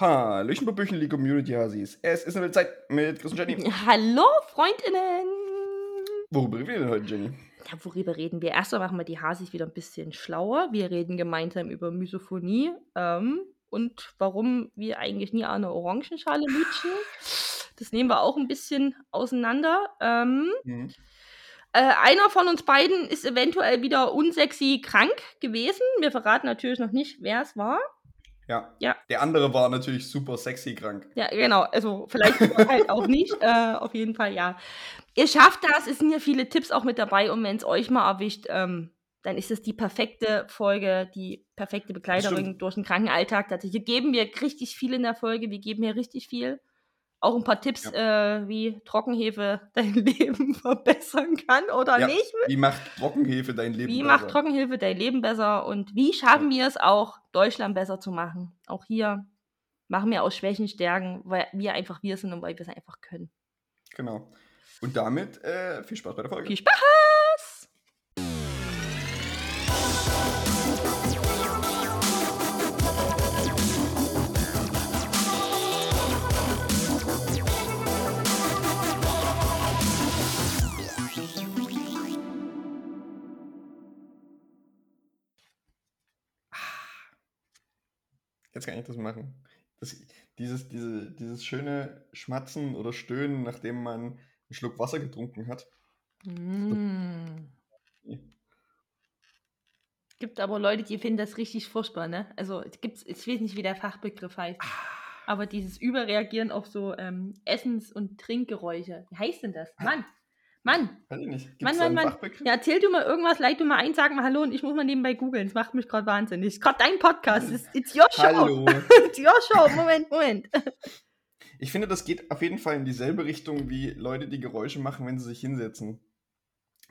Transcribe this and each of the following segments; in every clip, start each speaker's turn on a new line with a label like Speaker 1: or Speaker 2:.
Speaker 1: Hallöchen, Babüchen, liebe Community-Hasis. Es ist eine Zeit mit Chris und Jenny.
Speaker 2: Hallo, Freundinnen!
Speaker 1: Worüber reden wir denn heute, Jenny?
Speaker 2: Ja, worüber reden wir? Erstmal machen wir die Hasis wieder ein bisschen schlauer. Wir reden gemeinsam über Misophonie ähm, und warum wir eigentlich nie eine Orangenschale lutschen. Das nehmen wir auch ein bisschen auseinander. Ähm,
Speaker 1: Mhm.
Speaker 2: äh, einer von uns beiden ist eventuell wieder unsexy krank gewesen. Wir verraten natürlich noch nicht, wer es war.
Speaker 1: Ja.
Speaker 2: Ja.
Speaker 1: Der andere war natürlich super sexy krank.
Speaker 2: Ja, genau. Also vielleicht halt auch nicht. Äh, auf jeden Fall ja. Ihr schafft das. Es sind ja viele Tipps auch mit dabei. Und wenn es euch mal erwischt, ähm, dann ist es die perfekte Folge, die perfekte Begleiterin durch den Krankenalltag. Tatsächlich geben wir richtig viel in der Folge. Wir geben hier richtig viel. Auch ein paar Tipps, äh, wie Trockenhefe dein Leben verbessern kann oder
Speaker 1: Ja.
Speaker 2: nicht.
Speaker 1: Wie macht Trockenhefe dein Leben
Speaker 2: Wie
Speaker 1: besser?
Speaker 2: macht Trockenhilfe dein Leben besser und wie schaffen wir es auch, Deutschland besser zu machen? Auch hier machen wir aus Schwächen Stärken, weil wir einfach wir sind und weil wir es einfach können.
Speaker 1: Genau. Und damit äh, viel Spaß bei der Folge.
Speaker 2: Viel Spaß!
Speaker 1: Jetzt kann ich das machen. Das, dieses, diese, dieses schöne Schmatzen oder Stöhnen, nachdem man einen Schluck Wasser getrunken hat.
Speaker 2: Mm. Gibt aber Leute, die finden das richtig furchtbar, ne? Also es gibt's, ich weiß nicht, wie der Fachbegriff heißt. Aber dieses Überreagieren auf so ähm, Essens- und Trinkgeräusche. Wie heißt denn das? Mann! Mann!
Speaker 1: Weiß ich nicht. Gibt's
Speaker 2: Mann, Mann, Mann. Ja, erzähl du mal irgendwas, leit du mal ein, sag mal Hallo und ich muss mal nebenbei googeln. Das macht mich gerade wahnsinnig. Das ist gerade dein Podcast. It's, it's your show.
Speaker 1: Hallo.
Speaker 2: It's your show. Moment, Moment.
Speaker 1: Ich finde, das geht auf jeden Fall in dieselbe Richtung wie Leute, die Geräusche machen, wenn sie sich hinsetzen.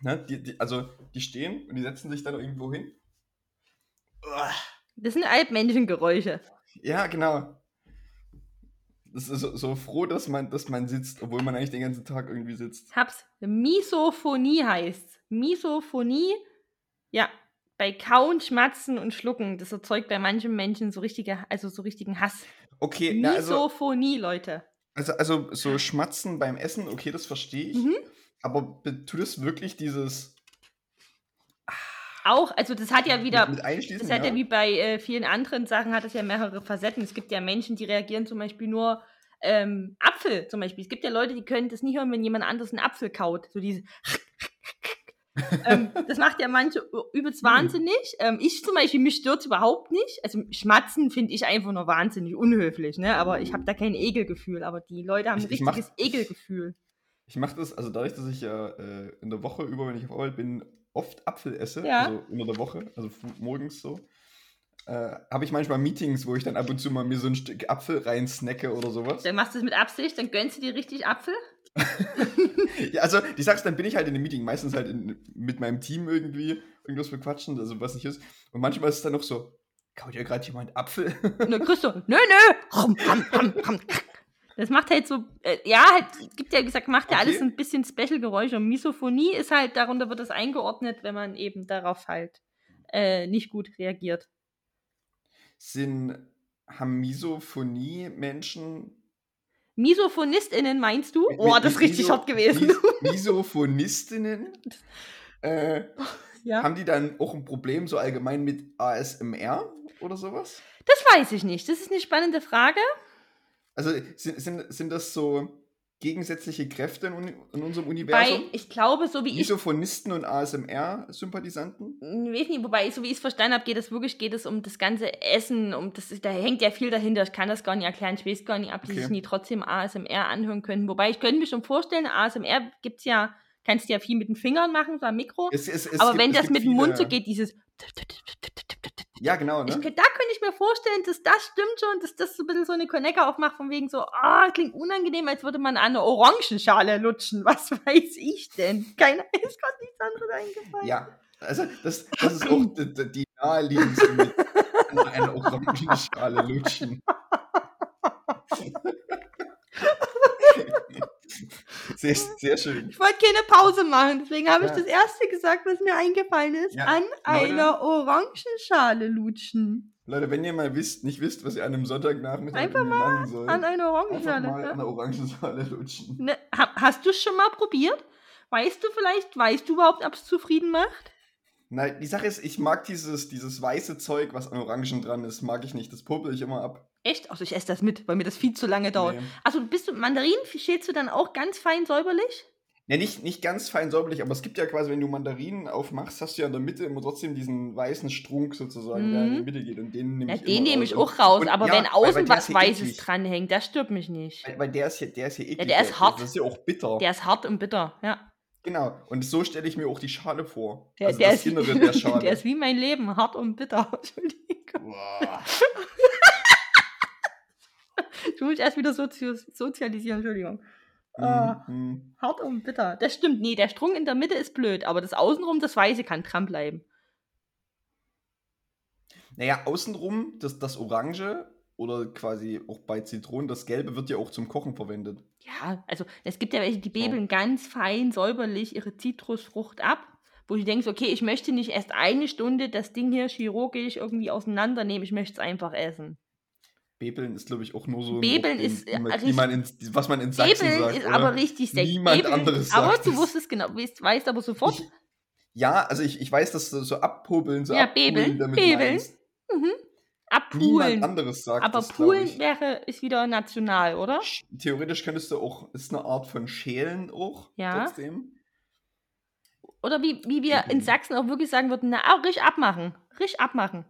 Speaker 1: Ne? Die, die, also, die stehen und die setzen sich dann irgendwo hin. Uah.
Speaker 2: Das sind Altmenschengeräusche.
Speaker 1: Ja, genau. Das ist so, so froh, dass man, dass man sitzt, obwohl man eigentlich den ganzen Tag irgendwie sitzt.
Speaker 2: Hab's. Misophonie heißt. Misophonie, ja, bei Kauen, Schmatzen und Schlucken. Das erzeugt bei manchen Menschen so richtige, also so richtigen Hass.
Speaker 1: Okay, na, also,
Speaker 2: Misophonie, Leute.
Speaker 1: also, also so Schmatzen beim Essen, okay, das verstehe ich.
Speaker 2: Mhm.
Speaker 1: Aber be- tut es wirklich dieses
Speaker 2: Auch, also das hat ja wieder,
Speaker 1: mit, Einschließen?
Speaker 2: Das hat ja wie bei äh, vielen anderen Sachen, hat es ja mehrere Facetten. Es gibt ja Menschen, die reagieren zum Beispiel nur ähm, Apfel zum Beispiel. Es gibt ja Leute, die können das nicht hören, wenn jemand anders einen Apfel kaut. So diese ähm, das macht ja manche übelst
Speaker 1: Hm.
Speaker 2: wahnsinnig. Ähm, ich zum Beispiel, mich stört überhaupt nicht. Also Schmatzen finde ich einfach nur wahnsinnig unhöflich, ne? Aber ich habe da kein Ekelgefühl. Aber die Leute haben ein
Speaker 1: Ich- ich mach-
Speaker 2: richtiges Ekelgefühl.
Speaker 1: Ich mache das, also dadurch, dass ich ja äh, in der Woche über, wenn ich auf Arbeit bin, oft Apfel esse,
Speaker 2: Ja.
Speaker 1: also unter der Woche, also morgens so, äh, habe ich manchmal Meetings, wo ich dann ab und zu mal mir so ein Stück Apfel rein snacke oder sowas.
Speaker 2: Dann machst du es mit Absicht, dann gönnst du dir richtig Apfel.
Speaker 1: Ja, also die sagst, dann bin ich halt in einem Meeting, meistens halt in, mit meinem Team irgendwie irgendwas bequatschen, also was nicht ist. Und manchmal ist es dann noch so, kaut ja gerade jemand Apfel?
Speaker 2: Und dann kriegst du, nö, nö. Rum, ram, ram, ram. Das macht halt so, äh, ja, halt, gibt ja gesagt, macht ja
Speaker 1: Okay.
Speaker 2: alles ein bisschen Special-Geräusche. Und Misophonie ist halt, darunter wird es eingeordnet, wenn man eben darauf halt äh, nicht gut reagiert.
Speaker 1: Sind, haben Misophonie-Menschen
Speaker 2: MisophonistInnen meinst du? Oh, das ist richtig
Speaker 1: Miso-
Speaker 2: hot gewesen.
Speaker 1: Mis Misophonistinnen? Äh,
Speaker 2: ja.
Speaker 1: Haben die dann auch ein Problem so allgemein mit ASMR oder sowas?
Speaker 2: Das weiß ich nicht. Das ist eine spannende Frage.
Speaker 1: Also sind, sind, sind das so gegensätzliche Kräfte in, in unserem
Speaker 2: Weil
Speaker 1: Universum?
Speaker 2: ich glaube, so wie ich
Speaker 1: Misophonisten und ASMR-Sympathisanten?
Speaker 2: Ich weiß nicht, wobei, so wie ich es verstanden habe, geht es wirklich geht es um das ganze Essen, um das, da hängt ja viel dahinter. Ich kann das gar nicht erklären, ich weiß gar nicht, ob die
Speaker 1: Okay.
Speaker 2: sich nie trotzdem ASMR anhören können. Wobei, ich könnte mir schon vorstellen, ASMR gibt's ja, kannst du ja viel mit den Fingern machen, so am Mikro.
Speaker 1: Es, es, es
Speaker 2: Aber
Speaker 1: gibt-
Speaker 2: wenn das mit dem Mund so geht, dieses.
Speaker 1: Ja, genau,
Speaker 2: Ich,
Speaker 1: ne?
Speaker 2: könnt- da könnte ich mir vorstellen, dass das stimmt schon, dass das so ein bisschen so eine Connector aufmacht, von wegen so, ah, klingt unangenehm, als würde man eine Orangenschale lutschen. Was weiß ich denn? Keiner ist gerade nichts anderes eingefallen.
Speaker 1: Ja, also das, das ist auch die, die- naheliegendste mit an einer Orangenschale lutschen. Sehr, sehr schön.
Speaker 2: Ich wollte keine Pause machen, deswegen habe ich
Speaker 1: Ja.
Speaker 2: das erste gesagt, was mir eingefallen ist.
Speaker 1: Ja,
Speaker 2: An
Speaker 1: Leute.
Speaker 2: einer Orangenschale lutschen.
Speaker 1: Leute, wenn ihr mal wisst, nicht wisst, was ihr an einem Sonntagnachmittag
Speaker 2: Einfach
Speaker 1: machen sollt,
Speaker 2: An einer
Speaker 1: einfach
Speaker 2: Orangenschale.
Speaker 1: mal
Speaker 2: ja.
Speaker 1: an der Orangenschale lutschen.
Speaker 2: Ne, ha- hast du es schon mal probiert? Weißt du vielleicht, weißt du überhaupt, ob es zufrieden macht?
Speaker 1: Nein, die Sache ist, ich mag dieses, dieses weiße Zeug, was an Orangen dran ist, mag ich nicht. Das popel ich immer ab.
Speaker 2: Echt? Also ich esse das mit, weil mir das viel zu lange dauert.
Speaker 1: Nee.
Speaker 2: Also bist du Mandarinen schälst du dann auch ganz fein säuberlich?
Speaker 1: Ja, nicht, nicht ganz fein säuberlich, aber es gibt ja quasi, wenn du Mandarinen aufmachst, hast du ja in der Mitte immer trotzdem diesen weißen Strunk sozusagen, der in die
Speaker 2: Mhm.
Speaker 1: Mitte geht. Und den nehme
Speaker 2: Ja,
Speaker 1: ich
Speaker 2: den nehme ich auch raus,
Speaker 1: und
Speaker 2: aber
Speaker 1: ja,
Speaker 2: wenn außen was
Speaker 1: ja
Speaker 2: Weißes
Speaker 1: eklig.
Speaker 2: dranhängt, das stört mich nicht.
Speaker 1: Weil, weil der ist ja, der ist ja eklig.
Speaker 2: der ist hart.
Speaker 1: Das ist ja auch bitter.
Speaker 2: Der ist hart und bitter, ja.
Speaker 1: genau. Und so stelle ich mir auch die Schale vor.
Speaker 2: Der,
Speaker 1: also
Speaker 2: der,
Speaker 1: das
Speaker 2: ist,
Speaker 1: Innere der Schale.
Speaker 2: der ist wie mein Leben, hart und bitter. Entschuldigung.
Speaker 1: Boah.
Speaker 2: Ich muss mich erst wieder sozi sozialisieren, Entschuldigung. Ah.
Speaker 1: Mhm.
Speaker 2: Hart und bitter. Das stimmt. Nee, der Strunk in der Mitte ist blöd, aber das Außenrum, das Weiße kann dranbleiben.
Speaker 1: Naja, außenrum, das, das Orange oder quasi auch bei Zitronen, das Gelbe wird ja auch zum Kochen verwendet.
Speaker 2: Ja, also es gibt ja welche, die bebeln ganz fein säuberlich ihre Zitrusfrucht ab, wo du denkst, okay, ich möchte nicht erst eine Stunde das Ding hier chirurgisch irgendwie auseinandernehmen, ich möchte es einfach essen.
Speaker 1: Bebeln ist, glaube ich, auch nur so
Speaker 2: Bebeln
Speaker 1: den-
Speaker 2: ist, äh,
Speaker 1: die
Speaker 2: richtig-
Speaker 1: man ins, was man in Sachsen
Speaker 2: Bebeln
Speaker 1: sagt.
Speaker 2: ist
Speaker 1: oder?
Speaker 2: aber richtig sekt.
Speaker 1: Niemand
Speaker 2: Bebeln,
Speaker 1: anderes
Speaker 2: Aber
Speaker 1: sagt
Speaker 2: du
Speaker 1: es.
Speaker 2: wusstest genau, weißt, weißt aber sofort.
Speaker 1: Ich, ja, also ich, ich weiß, dass du so abpobeln, so
Speaker 2: Ja, bebeln,
Speaker 1: damit
Speaker 2: bebeln.
Speaker 1: meinst.
Speaker 2: mhm.
Speaker 1: Niemand
Speaker 2: Abpulen.
Speaker 1: anderes sagt
Speaker 2: Aber
Speaker 1: das, ich.
Speaker 2: wäre, ist wieder national, oder?
Speaker 1: Sch- Theoretisch könntest du auch, ist eine Art von Schälen auch
Speaker 2: Ja.
Speaker 1: trotzdem.
Speaker 2: Oder wie, wie wir in
Speaker 1: Bebeln.
Speaker 2: Sachsen auch wirklich sagen würden, na, auch risch abmachen. Risch abmachen.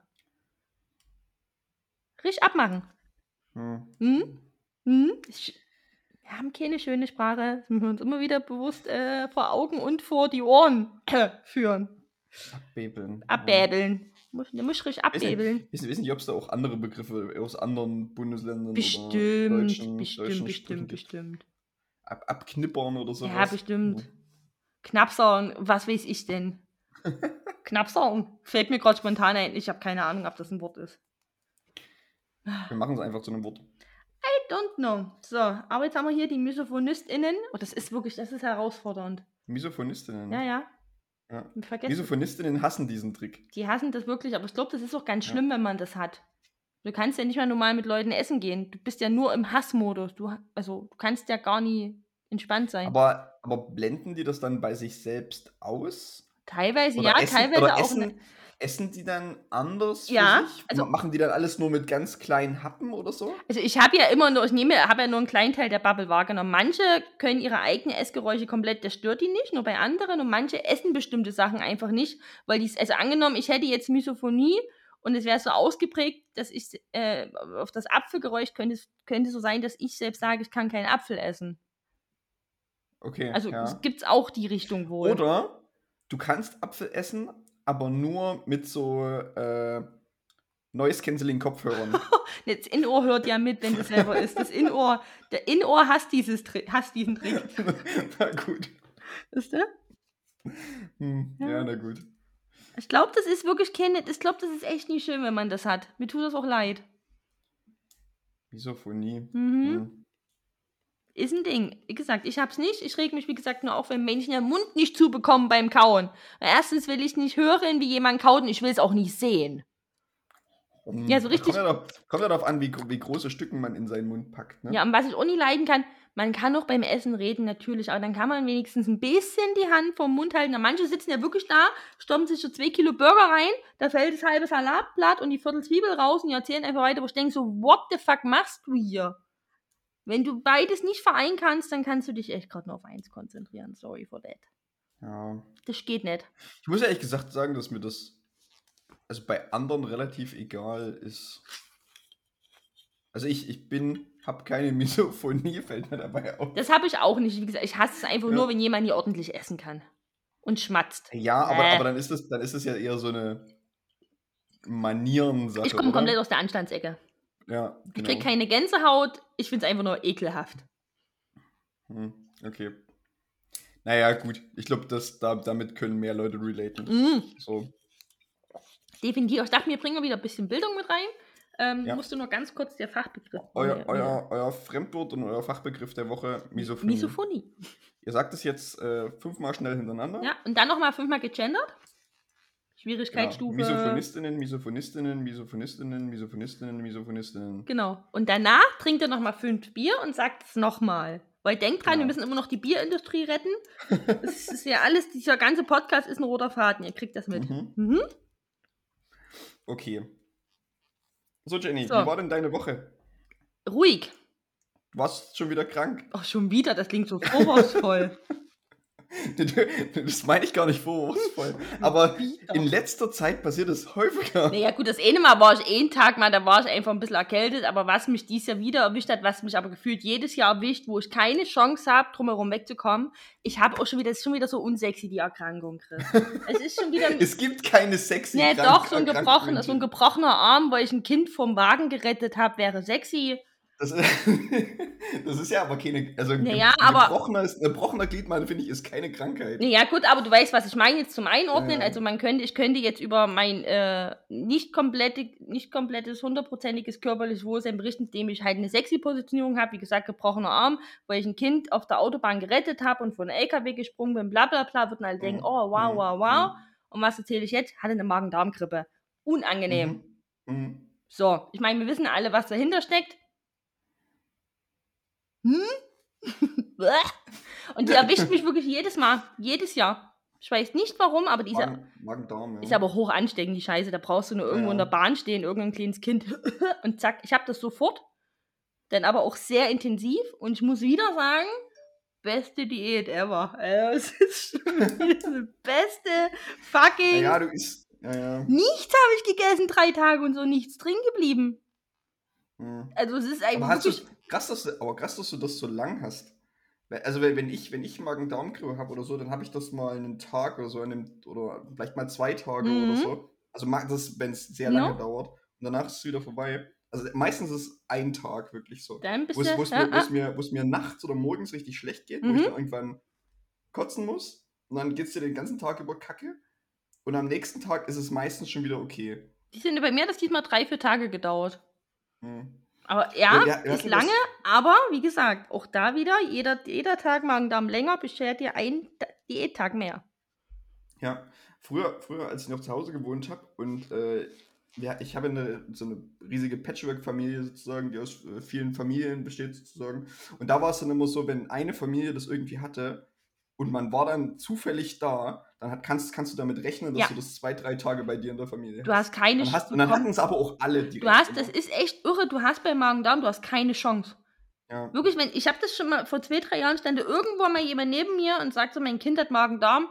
Speaker 2: Risch abmachen.
Speaker 1: Hm.
Speaker 2: Hm? Hm? Sch- Wir haben keine schöne Sprache. Das müssen wir uns immer wieder bewusst äh, vor Augen und vor die Ohren führen.
Speaker 1: Abbebeln. Ja.
Speaker 2: Abbäbeln. Muss, du musst richtig abbäbeln.
Speaker 1: nicht, weiß nicht, ob es da auch andere Begriffe aus anderen Bundesländern oder
Speaker 2: Bestimmt,
Speaker 1: deutschen,
Speaker 2: bestimmt,
Speaker 1: deutschen
Speaker 2: bestimmt, bestimmt.
Speaker 1: Ab, abknippern oder sowas.
Speaker 2: Ja, bestimmt. Knapsern, was weiß ich denn? Knapsern. Fällt mir gerade spontan ein. Ich habe keine Ahnung, ob das ein Wort ist.
Speaker 1: Wir machen es einfach zu einem Wort.
Speaker 2: I don't know. So, aber jetzt haben wir hier die MisophonistInnen. Oh, das ist wirklich, das ist herausfordernd.
Speaker 1: Misophonistinnen.
Speaker 2: Ja, ja.
Speaker 1: Ja.
Speaker 2: Vergessen.
Speaker 1: Misophonistinnen hassen diesen Trick.
Speaker 2: Die hassen das wirklich, aber ich glaube, das ist auch ganz
Speaker 1: Ja.
Speaker 2: schlimm, wenn man das hat. Du kannst ja nicht mal normal mit Leuten essen gehen. Du bist ja nur im Hassmodus. Du, also, du kannst ja gar nie entspannt sein.
Speaker 1: Aber, aber blenden die das dann bei sich selbst aus?
Speaker 2: teilweise
Speaker 1: Oder
Speaker 2: ja,
Speaker 1: essen,
Speaker 2: teilweise auch.
Speaker 1: essen,
Speaker 2: ne-
Speaker 1: essen die dann anders für
Speaker 2: Ja,
Speaker 1: sich?
Speaker 2: also-
Speaker 1: Machen die dann alles nur mit ganz kleinen Happen oder so?
Speaker 2: Also ich habe ja immer nur, ich nehme, habe ja nur einen kleinen Teil der Bubble wahrgenommen. Manche können ihre eigenen Essgeräusche komplett, das stört die nicht, nur bei anderen und manche essen bestimmte Sachen einfach nicht, weil die, also angenommen, ich hätte jetzt Misophonie und es wäre so ausgeprägt, dass ich äh, auf das Apfelgeräusch könnte es könnte so sein, dass ich selbst sage, ich kann keinen Apfel essen.
Speaker 1: Okay.
Speaker 2: Also
Speaker 1: ja.
Speaker 2: es gibt auch die Richtung wohl.
Speaker 1: Oder du kannst Apfel essen, aber nur mit so äh, Noise-Canceling-Kopfhörern.
Speaker 2: Das Innenohr hört ja mit, wenn du selber isst. Das Innenohr, der Innenohr hasst, dieses, hasst diesen Trick.
Speaker 1: na gut.
Speaker 2: Ist der?
Speaker 1: Hm, ja.
Speaker 2: Ja.
Speaker 1: na gut.
Speaker 2: Ich glaube, das ist wirklich keine, ich glaube, das ist echt nicht schön, wenn man das hat. Mir tut das auch leid.
Speaker 1: Misophonie.
Speaker 2: Mhm.
Speaker 1: Hm.
Speaker 2: Ist ein Ding. Wie gesagt, ich hab's nicht. Ich reg mich, wie gesagt, nur auf, wenn Menschen den Mund nicht zubekommen beim Kauen. Erstens will ich nicht hören, wie jemand kaut und ich will es auch nicht sehen.
Speaker 1: Hm.
Speaker 2: Ja, so richtig-
Speaker 1: Kommt ja, darauf, kommt ja darauf an, wie, wie große Stücken man in seinen Mund packt. Ne?
Speaker 2: Ja, und was ich auch nie leiden kann, man kann auch beim Essen reden, natürlich, aber dann kann man wenigstens ein bisschen die Hand vom Mund halten. Und manche sitzen ja wirklich da, stopfen sich so zwei Kilo Burger rein, da fällt das halbe Salatblatt und die Viertel Zwiebel raus und die erzählen einfach weiter, wo ich denke so, what the fuck machst du hier? Wenn du beides nicht vereinen kannst, dann kannst du dich echt gerade nur auf eins konzentrieren. Sorry for that.
Speaker 1: Ja.
Speaker 2: Das geht nicht.
Speaker 1: Ich muss ehrlich gesagt sagen, dass mir das also bei anderen relativ egal ist. Also ich, ich bin, habe keine Misophonie, fällt mir dabei auf.
Speaker 2: Das habe ich auch nicht. Wie gesagt, ich hasse es einfach
Speaker 1: Ja.
Speaker 2: nur, wenn jemand hier ordentlich essen kann. Und schmatzt.
Speaker 1: Ja, aber,
Speaker 2: Äh.
Speaker 1: aber dann ist es dann ist es ja eher so eine Manierensache.
Speaker 2: Ich komme komplett aus der Anstandsecke.
Speaker 1: Ja,
Speaker 2: Ich
Speaker 1: genau.
Speaker 2: krieg keine Gänsehaut. Ich finde es einfach nur ekelhaft.
Speaker 1: Hm, okay. Naja, gut. Ich glaube, da, damit können mehr Leute relaten.
Speaker 2: Mm,
Speaker 1: So.
Speaker 2: definitiv. Ich dachte, wir bringen wieder ein bisschen Bildung mit rein. Ähm,
Speaker 1: Ja.
Speaker 2: Musst du nur ganz kurz der Fachbegriff.
Speaker 1: Euer, euer, euer Fremdwort und euer Fachbegriff der Woche, Misophonie.
Speaker 2: Misophonie.
Speaker 1: Ihr sagt es jetzt äh, fünfmal schnell hintereinander.
Speaker 2: Ja, und dann nochmal fünfmal gegendert. Schwierigkeitsstufe.
Speaker 1: Genau. Misophonistinnen, Misophonistinnen, Misophonistinnen, Misophonistinnen, Misophonistinnen.
Speaker 2: Genau. Und danach trinkt er nochmal fünf Bier und sagt es nochmal. Weil denkt dran,
Speaker 1: Genau.
Speaker 2: wir müssen immer noch die Bierindustrie retten. Das ist ja alles, dieser ganze Podcast ist ein roter Faden. Ihr kriegt das mit.
Speaker 1: Mhm.
Speaker 2: Mhm.
Speaker 1: Okay. So, Jenny,
Speaker 2: So.
Speaker 1: wie war denn deine Woche?
Speaker 2: Ruhig.
Speaker 1: Du warst schon wieder krank.
Speaker 2: Ach, schon wieder, das klingt so vorwurfsvoll.
Speaker 1: Das meine ich gar nicht vorwurfsvoll. Aber
Speaker 2: Wieder.
Speaker 1: in letzter Zeit passiert es häufiger.
Speaker 2: Naja, gut, das eine Mal war ich einen Tag mal, da war ich einfach ein bisschen erkältet, aber was mich dieses Jahr wieder erwischt hat, was mich aber gefühlt jedes Jahr erwischt, wo ich keine Chance habe, drumherum wegzukommen, ich habe auch schon wieder, das ist schon wieder so unsexy, die Erkrankung, Chris. es ist schon wieder.
Speaker 1: Es gibt keine sexy
Speaker 2: Nee, doch, so ein, gebrochener, so ein gebrochener Arm, weil ich ein Kind vom Wagen gerettet habe, wäre sexy.
Speaker 1: Das, das ist ja aber keine. Also ein
Speaker 2: Naja, aber-
Speaker 1: gebrochener, ist, ein gebrochener Gliedmaßen, finde ich, ist keine Krankheit.
Speaker 2: Naja, gut, aber du weißt, was ich meine jetzt zum Einordnen.
Speaker 1: Ja.
Speaker 2: Also man könnte, ich könnte jetzt über mein äh, nicht, komplette, nicht komplettes, hundertprozentiges körperliches Wohlsein berichten, indem ich halt eine sexy Positionierung habe, wie gesagt, gebrochener Arm, weil ich ein Kind auf der Autobahn gerettet habe und von einem LKW gesprungen bin, bla bla bla, würden alle denken,
Speaker 1: Mhm.
Speaker 2: oh, wow,
Speaker 1: Mhm.
Speaker 2: wow, wow. Und was erzähle ich jetzt? Hatte eine Magen-Darm-Grippe. Unangenehm.
Speaker 1: Mhm. Mhm.
Speaker 2: So, ich meine, wir wissen alle, was dahinter steckt. Hm? Und die erwischt mich wirklich jedes Mal, jedes Jahr. Ich weiß nicht warum, aber die ist,
Speaker 1: Magen, ja.
Speaker 2: ist aber hoch ansteckend, die Scheiße. Da brauchst du nur irgendwo
Speaker 1: Ja.
Speaker 2: in der Bahn stehen, irgendein kleines Kind und zack, ich habe das sofort. Dann aber auch sehr intensiv und ich muss wieder sagen, beste Diät ever. Also, es ist die beste fucking
Speaker 1: ja, du isst. Ja, ja.
Speaker 2: Nichts habe ich gegessen, drei Tage und so, nichts drin geblieben.
Speaker 1: Mhm.
Speaker 2: Also es ist
Speaker 1: Aber,
Speaker 2: eigentlich
Speaker 1: du,
Speaker 2: wirklich.
Speaker 1: krass, dass du, aber krass, dass du das so lang hast. Also wenn wenn ich, wenn ich Magen-Darm-Grippe habe oder so, dann habe ich das mal einen Tag oder so, einem, oder vielleicht mal zwei Tage
Speaker 2: Mhm.
Speaker 1: oder so. Also das, wenn es sehr
Speaker 2: No.
Speaker 1: lange dauert. Und danach ist es wieder vorbei. Also meistens ist es ein Tag wirklich so.
Speaker 2: Dann bist
Speaker 1: Wo es, wo, es
Speaker 2: ja,
Speaker 1: mir, wo, es
Speaker 2: ah,
Speaker 1: mir, wo es mir nachts oder morgens richtig schlecht geht, wo
Speaker 2: Mhm.
Speaker 1: ich dann irgendwann kotzen muss. Und dann geht es dir den ganzen Tag über Kacke. Und am nächsten Tag ist es meistens schon wieder okay.
Speaker 2: die sind bei mir hat das diesmal drei, vier Tage gedauert.
Speaker 1: Mhm.
Speaker 2: Aber
Speaker 1: Ja,
Speaker 2: ja,
Speaker 1: wir
Speaker 2: ist lange,
Speaker 1: das-
Speaker 2: aber wie gesagt, auch da wieder, jeder, jeder Tag Magen-Darm länger beschert dir einen Ta- Diättag mehr.
Speaker 1: Ja, früher, früher, als ich noch zu Hause gewohnt habe und äh, ja, ich habe eine, so eine riesige Patchwork-Familie sozusagen, die aus äh, vielen Familien besteht sozusagen. Und da war es dann immer so, wenn eine Familie das irgendwie hatte und man war dann zufällig da, dann hat, kannst, kannst du damit rechnen, dass
Speaker 2: Ja.
Speaker 1: du das zwei, drei Tage bei dir in der Familie
Speaker 2: Du hast keine
Speaker 1: Und, hast,
Speaker 2: Sch-
Speaker 1: und dann hatten es aber auch alle direkt.
Speaker 2: Du hast,
Speaker 1: immer.
Speaker 2: das ist echt irre, du hast bei Magen-Darm, du hast keine Chance.
Speaker 1: ja.
Speaker 2: Wirklich, wenn, ich habe das schon mal, vor zwei, drei Jahren stand da irgendwo mal jemand neben mir und sagte, mein Kind hat Magen-Darm.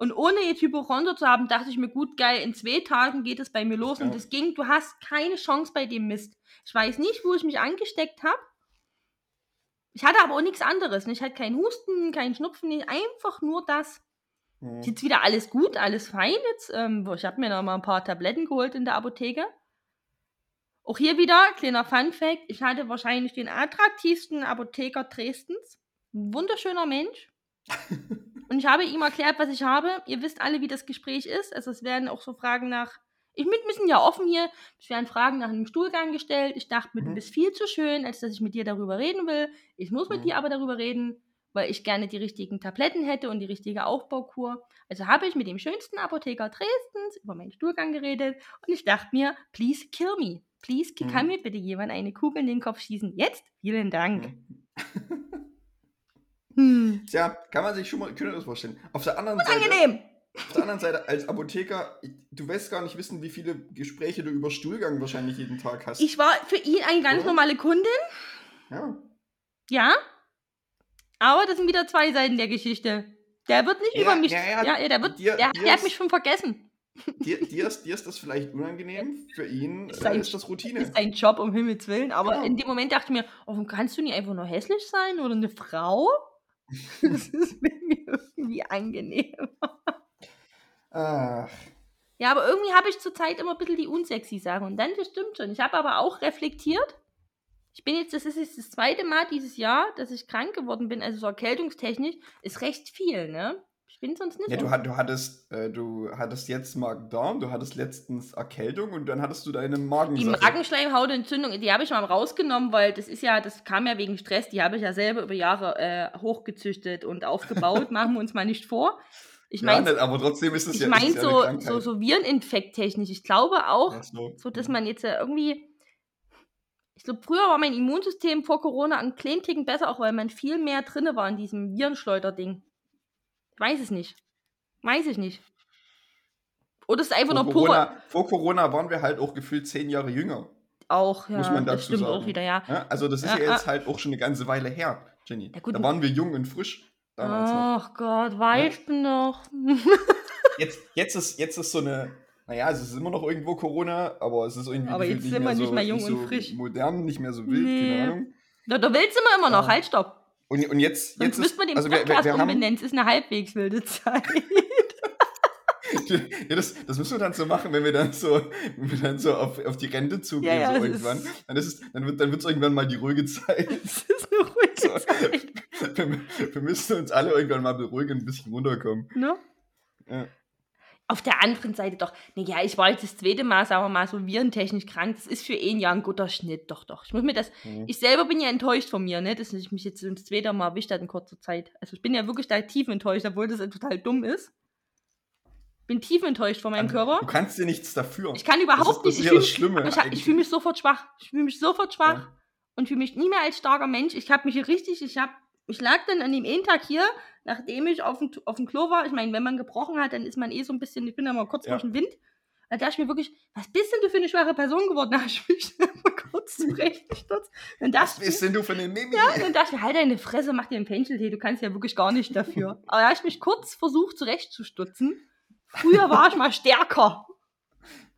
Speaker 2: Und ohne jetzt Hypochonder zu haben, dachte ich mir, gut, geil, in zwei Tagen geht es bei mir los. Und
Speaker 1: Ja.
Speaker 2: es ging, du hast keine Chance bei dem Mist. Ich weiß nicht, wo ich mich angesteckt habe. Ich hatte aber auch nichts anderes. Ich hatte keinen Husten, keinen Schnupfen, einfach nur das.
Speaker 1: Mhm.
Speaker 2: Ist Jetzt wieder alles gut, alles fein. Jetzt, ähm, ich habe mir noch mal ein paar Tabletten geholt in der Apotheke. Auch hier wieder, kleiner Fun-Fact: Ich hatte wahrscheinlich den attraktivsten Apotheker Dresdens. Ein wunderschöner Mensch. Und ich habe ihm erklärt, was ich habe. Ihr wisst alle, wie das Gespräch ist. Also, es werden auch so Fragen nach. Ich mit sind ja offen hier. Es werden Fragen nach einem Stuhlgang gestellt. Ich dachte mir, du
Speaker 1: Mhm.
Speaker 2: bist viel zu schön, als dass ich mit dir darüber reden will. Ich muss mit
Speaker 1: Mhm.
Speaker 2: dir aber darüber reden, weil ich gerne die richtigen Tabletten hätte und die richtige Aufbaukur. Also habe ich mit dem schönsten Apotheker Dresdens über meinen Stuhlgang geredet und ich dachte mir, please kill me. Please,
Speaker 1: Mhm.
Speaker 2: kann mir bitte jemand eine Kugel in den Kopf schießen? Jetzt? Vielen Dank.
Speaker 1: Mhm.
Speaker 2: Hm.
Speaker 1: Tja, kann man sich schon mal, könnt ihr das vorstellen. Auf der anderen Seite.
Speaker 2: Angenehm.
Speaker 1: Auf der anderen Seite, als Apotheker, du wirst gar nicht wissen, wie viele Gespräche du über Stuhlgang wahrscheinlich jeden Tag hast.
Speaker 2: Ich war für ihn eine ganz
Speaker 1: Oder?
Speaker 2: normale Kundin,
Speaker 1: ja.
Speaker 2: ja. Aber das sind wieder zwei Seiten der Geschichte. Der wird nicht
Speaker 1: Ja,
Speaker 2: über mich.
Speaker 1: ja, ja,
Speaker 2: Ja, der wird.
Speaker 1: dir-
Speaker 2: der,
Speaker 1: dir
Speaker 2: der hat
Speaker 1: ist-
Speaker 2: mich schon vergessen.
Speaker 1: Dir, dir, ist, dir ist das vielleicht unangenehm, für ihn
Speaker 2: Ist
Speaker 1: äh,
Speaker 2: sein-
Speaker 1: ist das Routine.
Speaker 2: ist sein Job, um Himmels Willen. Aber
Speaker 1: Genau.
Speaker 2: in dem Moment dachte ich mir, oh, kannst du nicht einfach nur hässlich sein oder eine Frau? Das ist mir irgendwie angenehm.
Speaker 1: Ach,
Speaker 2: Ja, aber irgendwie habe ich zurzeit immer ein bisschen die unsexy Sachen. Und dann, das stimmt schon. Ich habe aber auch reflektiert. Ich bin jetzt, das ist jetzt das zweite Mal dieses Jahr, dass ich krank geworden bin, also so erkältungstechnisch, ist recht viel, ne? Ich bin sonst nicht
Speaker 1: ja, du, hat- du, hattest, äh, du hattest jetzt Magen-Darm, du hattest letztens Erkältung und dann hattest du deine
Speaker 2: Die
Speaker 1: Magensache.
Speaker 2: Magenschleimhautentzündung, die habe ich mal rausgenommen, weil das ist ja, das kam ja wegen Stress, die habe ich ja selber über Jahre äh, hochgezüchtet und aufgebaut, machen wir uns mal nicht vor. Ich
Speaker 1: Ja,
Speaker 2: meine,
Speaker 1: ne, aber trotzdem ist es
Speaker 2: ich
Speaker 1: ja,
Speaker 2: mein
Speaker 1: ja
Speaker 2: so, so, so Vireninfekt-technisch. Ich glaube auch,
Speaker 1: Ach so.
Speaker 2: so dass man jetzt ja irgendwie. Ich glaube, früher war mein Immunsystem vor Corona ein kleinen Ticken besser, auch weil man viel mehr drinne war in diesem Virenschleuder-Ding. Ich weiß es nicht. Weiß ich nicht. Oder es ist einfach
Speaker 1: vor,
Speaker 2: nur pure.
Speaker 1: Corona, vor Corona waren wir halt auch gefühlt zehn Jahre jünger.
Speaker 2: Auch, ja.
Speaker 1: muss man
Speaker 2: das
Speaker 1: dazu
Speaker 2: stimmt auch
Speaker 1: sagen.
Speaker 2: wieder, ja.
Speaker 1: Ja, also das ist
Speaker 2: Ja,
Speaker 1: ja, jetzt halt auch schon eine ganze Weile her, Jenny.
Speaker 2: Ja, gut,
Speaker 1: da waren wir jung und frisch damals noch.
Speaker 2: Ach Gott, weißt du noch?
Speaker 1: Jetzt, jetzt, ist, jetzt ist so eine, naja, es ist immer noch irgendwo Corona, aber es ist irgendwie
Speaker 2: Aber jetzt sind wir nicht mehr jung und
Speaker 1: so
Speaker 2: frisch.
Speaker 1: modern, nicht mehr so wild,
Speaker 2: Nee.
Speaker 1: keine Ahnung.
Speaker 2: Na, da willst du immer, immer noch.
Speaker 1: Ja.
Speaker 2: Halt, stopp.
Speaker 1: Und, und jetzt,
Speaker 2: Sonst
Speaker 1: jetzt
Speaker 2: müsste man den
Speaker 1: also wir, wir,
Speaker 2: Podcast
Speaker 1: wir haben,
Speaker 2: umbenennen. Es ist eine halbwegs wilde Zeit.
Speaker 1: ja, das, das müssen wir dann so machen, wenn wir dann so, wenn wir dann so auf, auf die Rente zugehen,
Speaker 2: Ja, ja,
Speaker 1: so irgendwann. Dann, ist es, dann wird es irgendwann mal die ruhige Zeit.
Speaker 2: Es ist eine ruhige
Speaker 1: So.
Speaker 2: Zeit.
Speaker 1: wir, wir müssen uns alle irgendwann mal beruhigen und ein bisschen runterkommen.
Speaker 2: Ne?
Speaker 1: Ja.
Speaker 2: Auf der anderen Seite doch, naja, ich war jetzt das zweite Mal, sagen wir mal, so virentechnisch krank. Das ist für ein Jahr ein guter Schnitt, doch, doch. Ich muss mir das,
Speaker 1: Mhm.
Speaker 2: ich selber bin ja enttäuscht von mir, ne, dass ich mich jetzt das zweite Mal erwischt hat in kurzer Zeit. Also ich bin ja wirklich da tief enttäuscht, obwohl das total dumm ist. Bin tief enttäuscht von meinem
Speaker 1: Also,
Speaker 2: Körper.
Speaker 1: Du kannst dir nichts dafür.
Speaker 2: Ich kann
Speaker 1: das
Speaker 2: überhaupt
Speaker 1: ist, das
Speaker 2: nicht,
Speaker 1: ist
Speaker 2: ich fühle
Speaker 1: das
Speaker 2: mich,
Speaker 1: Schlimme.
Speaker 2: ich, ich fühle mich sofort schwach. Ich fühle mich sofort schwach.
Speaker 1: Ja.
Speaker 2: und fühle mich nie mehr als starker Mensch. Ich habe mich hier richtig, ich habe, ich lag dann an dem einen Tag hier, nachdem ich auf dem, auf dem Klo war. Ich meine, wenn man gebrochen hat, dann ist man eh so ein bisschen, ich bin ja mal kurz
Speaker 1: Ja.
Speaker 2: durch den Wind. Da dachte ich mir wirklich, was bist denn du für eine schwache Person geworden? Da habe ich mich mal kurz zurechtgestutzt. Dann
Speaker 1: Was
Speaker 2: dachte
Speaker 1: bist denn du für eine Mimi?
Speaker 2: ja, dann dachte ich halt deine Fresse, mach dir einen Pencheltee, du kannst ja wirklich gar nicht dafür. Aber da habe ich mich kurz versucht zurechtzustutzen. Früher war ich mal stärker.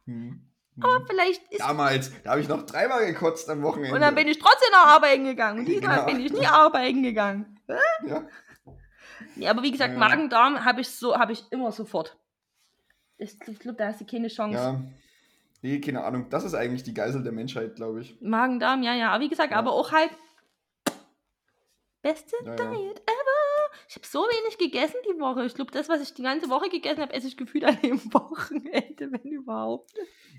Speaker 1: Hm.
Speaker 2: Aber vielleicht ist
Speaker 1: Damals, da habe ich noch dreimal gekotzt am Wochenende.
Speaker 2: Und dann bin ich trotzdem nach arbeiten gegangen. Und diesmal
Speaker 1: Genau.
Speaker 2: bin ich nie arbeiten gegangen.
Speaker 1: ja.
Speaker 2: Ja, aber wie gesagt,
Speaker 1: Ja.
Speaker 2: Magen-Darm habe ich so, habe ich immer sofort. Ich, glaube, da hast du keine Chance.
Speaker 1: ja. Nee, keine Ahnung. Das ist eigentlich die Geisel der Menschheit, glaube ich.
Speaker 2: Magen-Darm, ja, ja. Aber wie gesagt,
Speaker 1: Ja.
Speaker 2: aber auch halt beste
Speaker 1: Ja, ja.
Speaker 2: Diet ever. Ich habe so wenig gegessen die Woche. Ich glaube, das, was ich die ganze Woche gegessen habe, esse ich gefühlt an dem Wochenende, wenn überhaupt.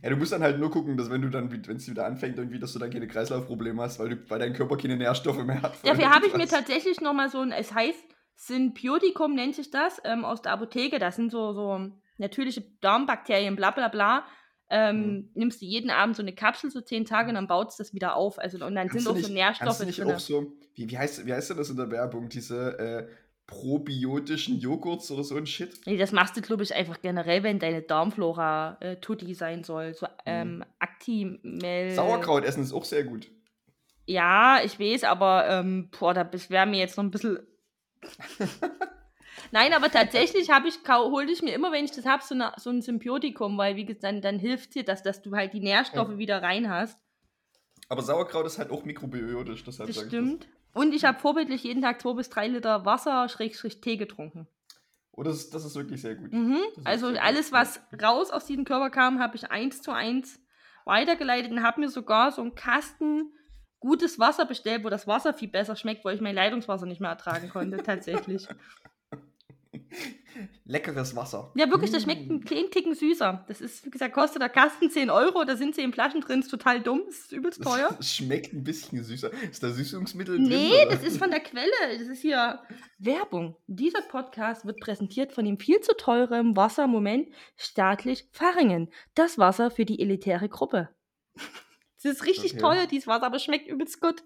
Speaker 1: Ja, du musst dann halt nur gucken, dass wenn du dann, wenn es wieder anfängt, irgendwie, dass du dann keine Kreislaufprobleme hast, weil, du, weil dein Körper keine Nährstoffe mehr hat.
Speaker 2: Dafür habe ich mir
Speaker 1: tatsächlich.
Speaker 2: nochmal so ein, es heißt Symbiotikum nennt sich das, ähm, aus der Apotheke. Das sind so, so natürliche Darmbakterien, bla bla bla. Ähm,
Speaker 1: Mhm.
Speaker 2: Nimmst du jeden Abend so eine Kapsel, so zehn Tage, und dann baut es das wieder auf. Also, und dann
Speaker 1: Kannst
Speaker 2: sind auch so
Speaker 1: nicht-
Speaker 2: Nährstoffe
Speaker 1: Kannst du nicht
Speaker 2: drin.
Speaker 1: auch so, wie, wie, heißt, wie heißt denn das in der Werbung, diese äh, probiotischen Joghurts oder so ein Shit?
Speaker 2: Nee, das machst du, glaube ich, einfach generell, wenn deine Darmflora äh, tutti sein soll. So ähm, Actimel.
Speaker 1: Sauerkraut essen ist auch sehr gut.
Speaker 2: Ja, ich weiß, aber ähm, boah, da wäre mir jetzt noch ein bisschen. Nein, aber tatsächlich habe ich, hole ich mir immer, wenn ich das habe, so, eine- so ein Symbiotikum, weil wie gesagt, dann, dann hilft dir das, dass du halt die Nährstoffe
Speaker 1: Ja.
Speaker 2: wieder rein hast.
Speaker 1: Aber Sauerkraut ist halt auch mikrobiotisch, deshalb
Speaker 2: Das
Speaker 1: sag ich
Speaker 2: stimmt. Und ich habe vorbildlich jeden Tag zwei bis drei Liter Wasser, Schrägstrich Tee getrunken.
Speaker 1: Oh, das, ist- das ist wirklich sehr gut.
Speaker 2: Mhm. Also alles, was raus aus diesem Körper kam, habe ich eins zu eins weitergeleitet und habe mir sogar so einen Kasten gutes Wasser bestellt, wo das Wasser viel besser schmeckt, weil ich mein Leitungswasser nicht mehr ertragen konnte, tatsächlich.
Speaker 1: Leckeres Wasser.
Speaker 2: Ja, wirklich, das schmeckt
Speaker 1: Mm.
Speaker 2: einen kleinen Ticken süßer. Das ist, wie gesagt, kostet der Kasten 10 Euro, da sind 10 Flaschen drin, ist total dumm, ist übelst teuer.
Speaker 1: Es schmeckt ein bisschen süßer. Ist da Süßungsmittel drin?
Speaker 2: Nee, das ist von der Quelle. Das ist hier Werbung. Dieser Podcast wird präsentiert von dem viel zu teuren Wassermoment staatlich Faringen. Das Wasser für die elitäre Gruppe. Es ist richtig
Speaker 1: Okay.
Speaker 2: teuer, dieses Wasser, aber schmeckt übelst gut.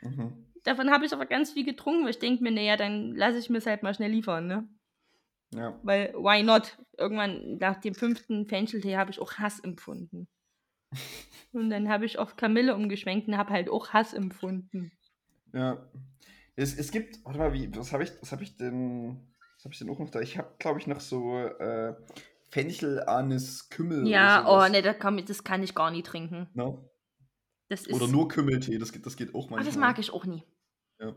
Speaker 1: Mhm.
Speaker 2: Davon habe ich aber ganz viel getrunken, weil ich denke mir, naja, dann lasse ich mir es halt mal schnell liefern, ne?
Speaker 1: Ja.
Speaker 2: Weil, why not? Irgendwann nach dem fünften Fencheltee habe ich auch Hass empfunden. Und dann habe ich auf Kamille umgeschwenkt und habe halt auch Hass empfunden.
Speaker 1: Ja. Es, es gibt, warte mal, wie, was habe ich, was habe ich denn, was habe ich denn auch noch da? Ich habe, glaube ich, noch so äh, Fenchel, Anis, Kümmel.
Speaker 2: Ja, oh, ne, das kann, das kann ich gar nie trinken.
Speaker 1: Ne? Oder nur Kümmeltee, das geht, das geht auch
Speaker 2: Ah,
Speaker 1: manchmal.
Speaker 2: das mag ich auch nie.
Speaker 1: Ja.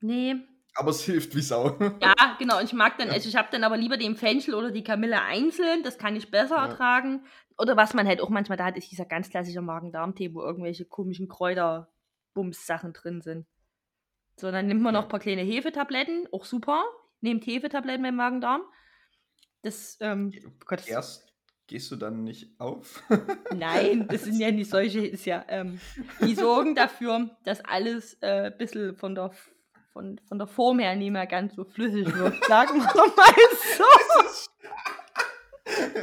Speaker 2: Nee.
Speaker 1: Aber es hilft wie Sau.
Speaker 2: Ja, genau. Und ich mag dann, also ich habe dann aber lieber den Fenchel oder die Kamille einzeln. Das kann ich besser
Speaker 1: Ja.
Speaker 2: ertragen. Oder was man halt auch manchmal da hat, ist dieser ganz klassische Magen-Darm-Tee, wo irgendwelche komischen Kräuterbums-Sachen drin sind. So, dann nimmt man
Speaker 1: Ja.
Speaker 2: noch ein paar kleine Hefetabletten, auch super. Nehmt Hefetabletten beim Magen-Darm. Das, ähm, oh Gott, das-
Speaker 1: Erst gehst du dann nicht auf.
Speaker 2: Nein, das sind ja nicht solche, ist ja, ähm, die sorgen dafür, dass alles äh, ein bisschen von der von, von der Form her nicht mehr ganz so flüssig wird. Sagen wir mal so.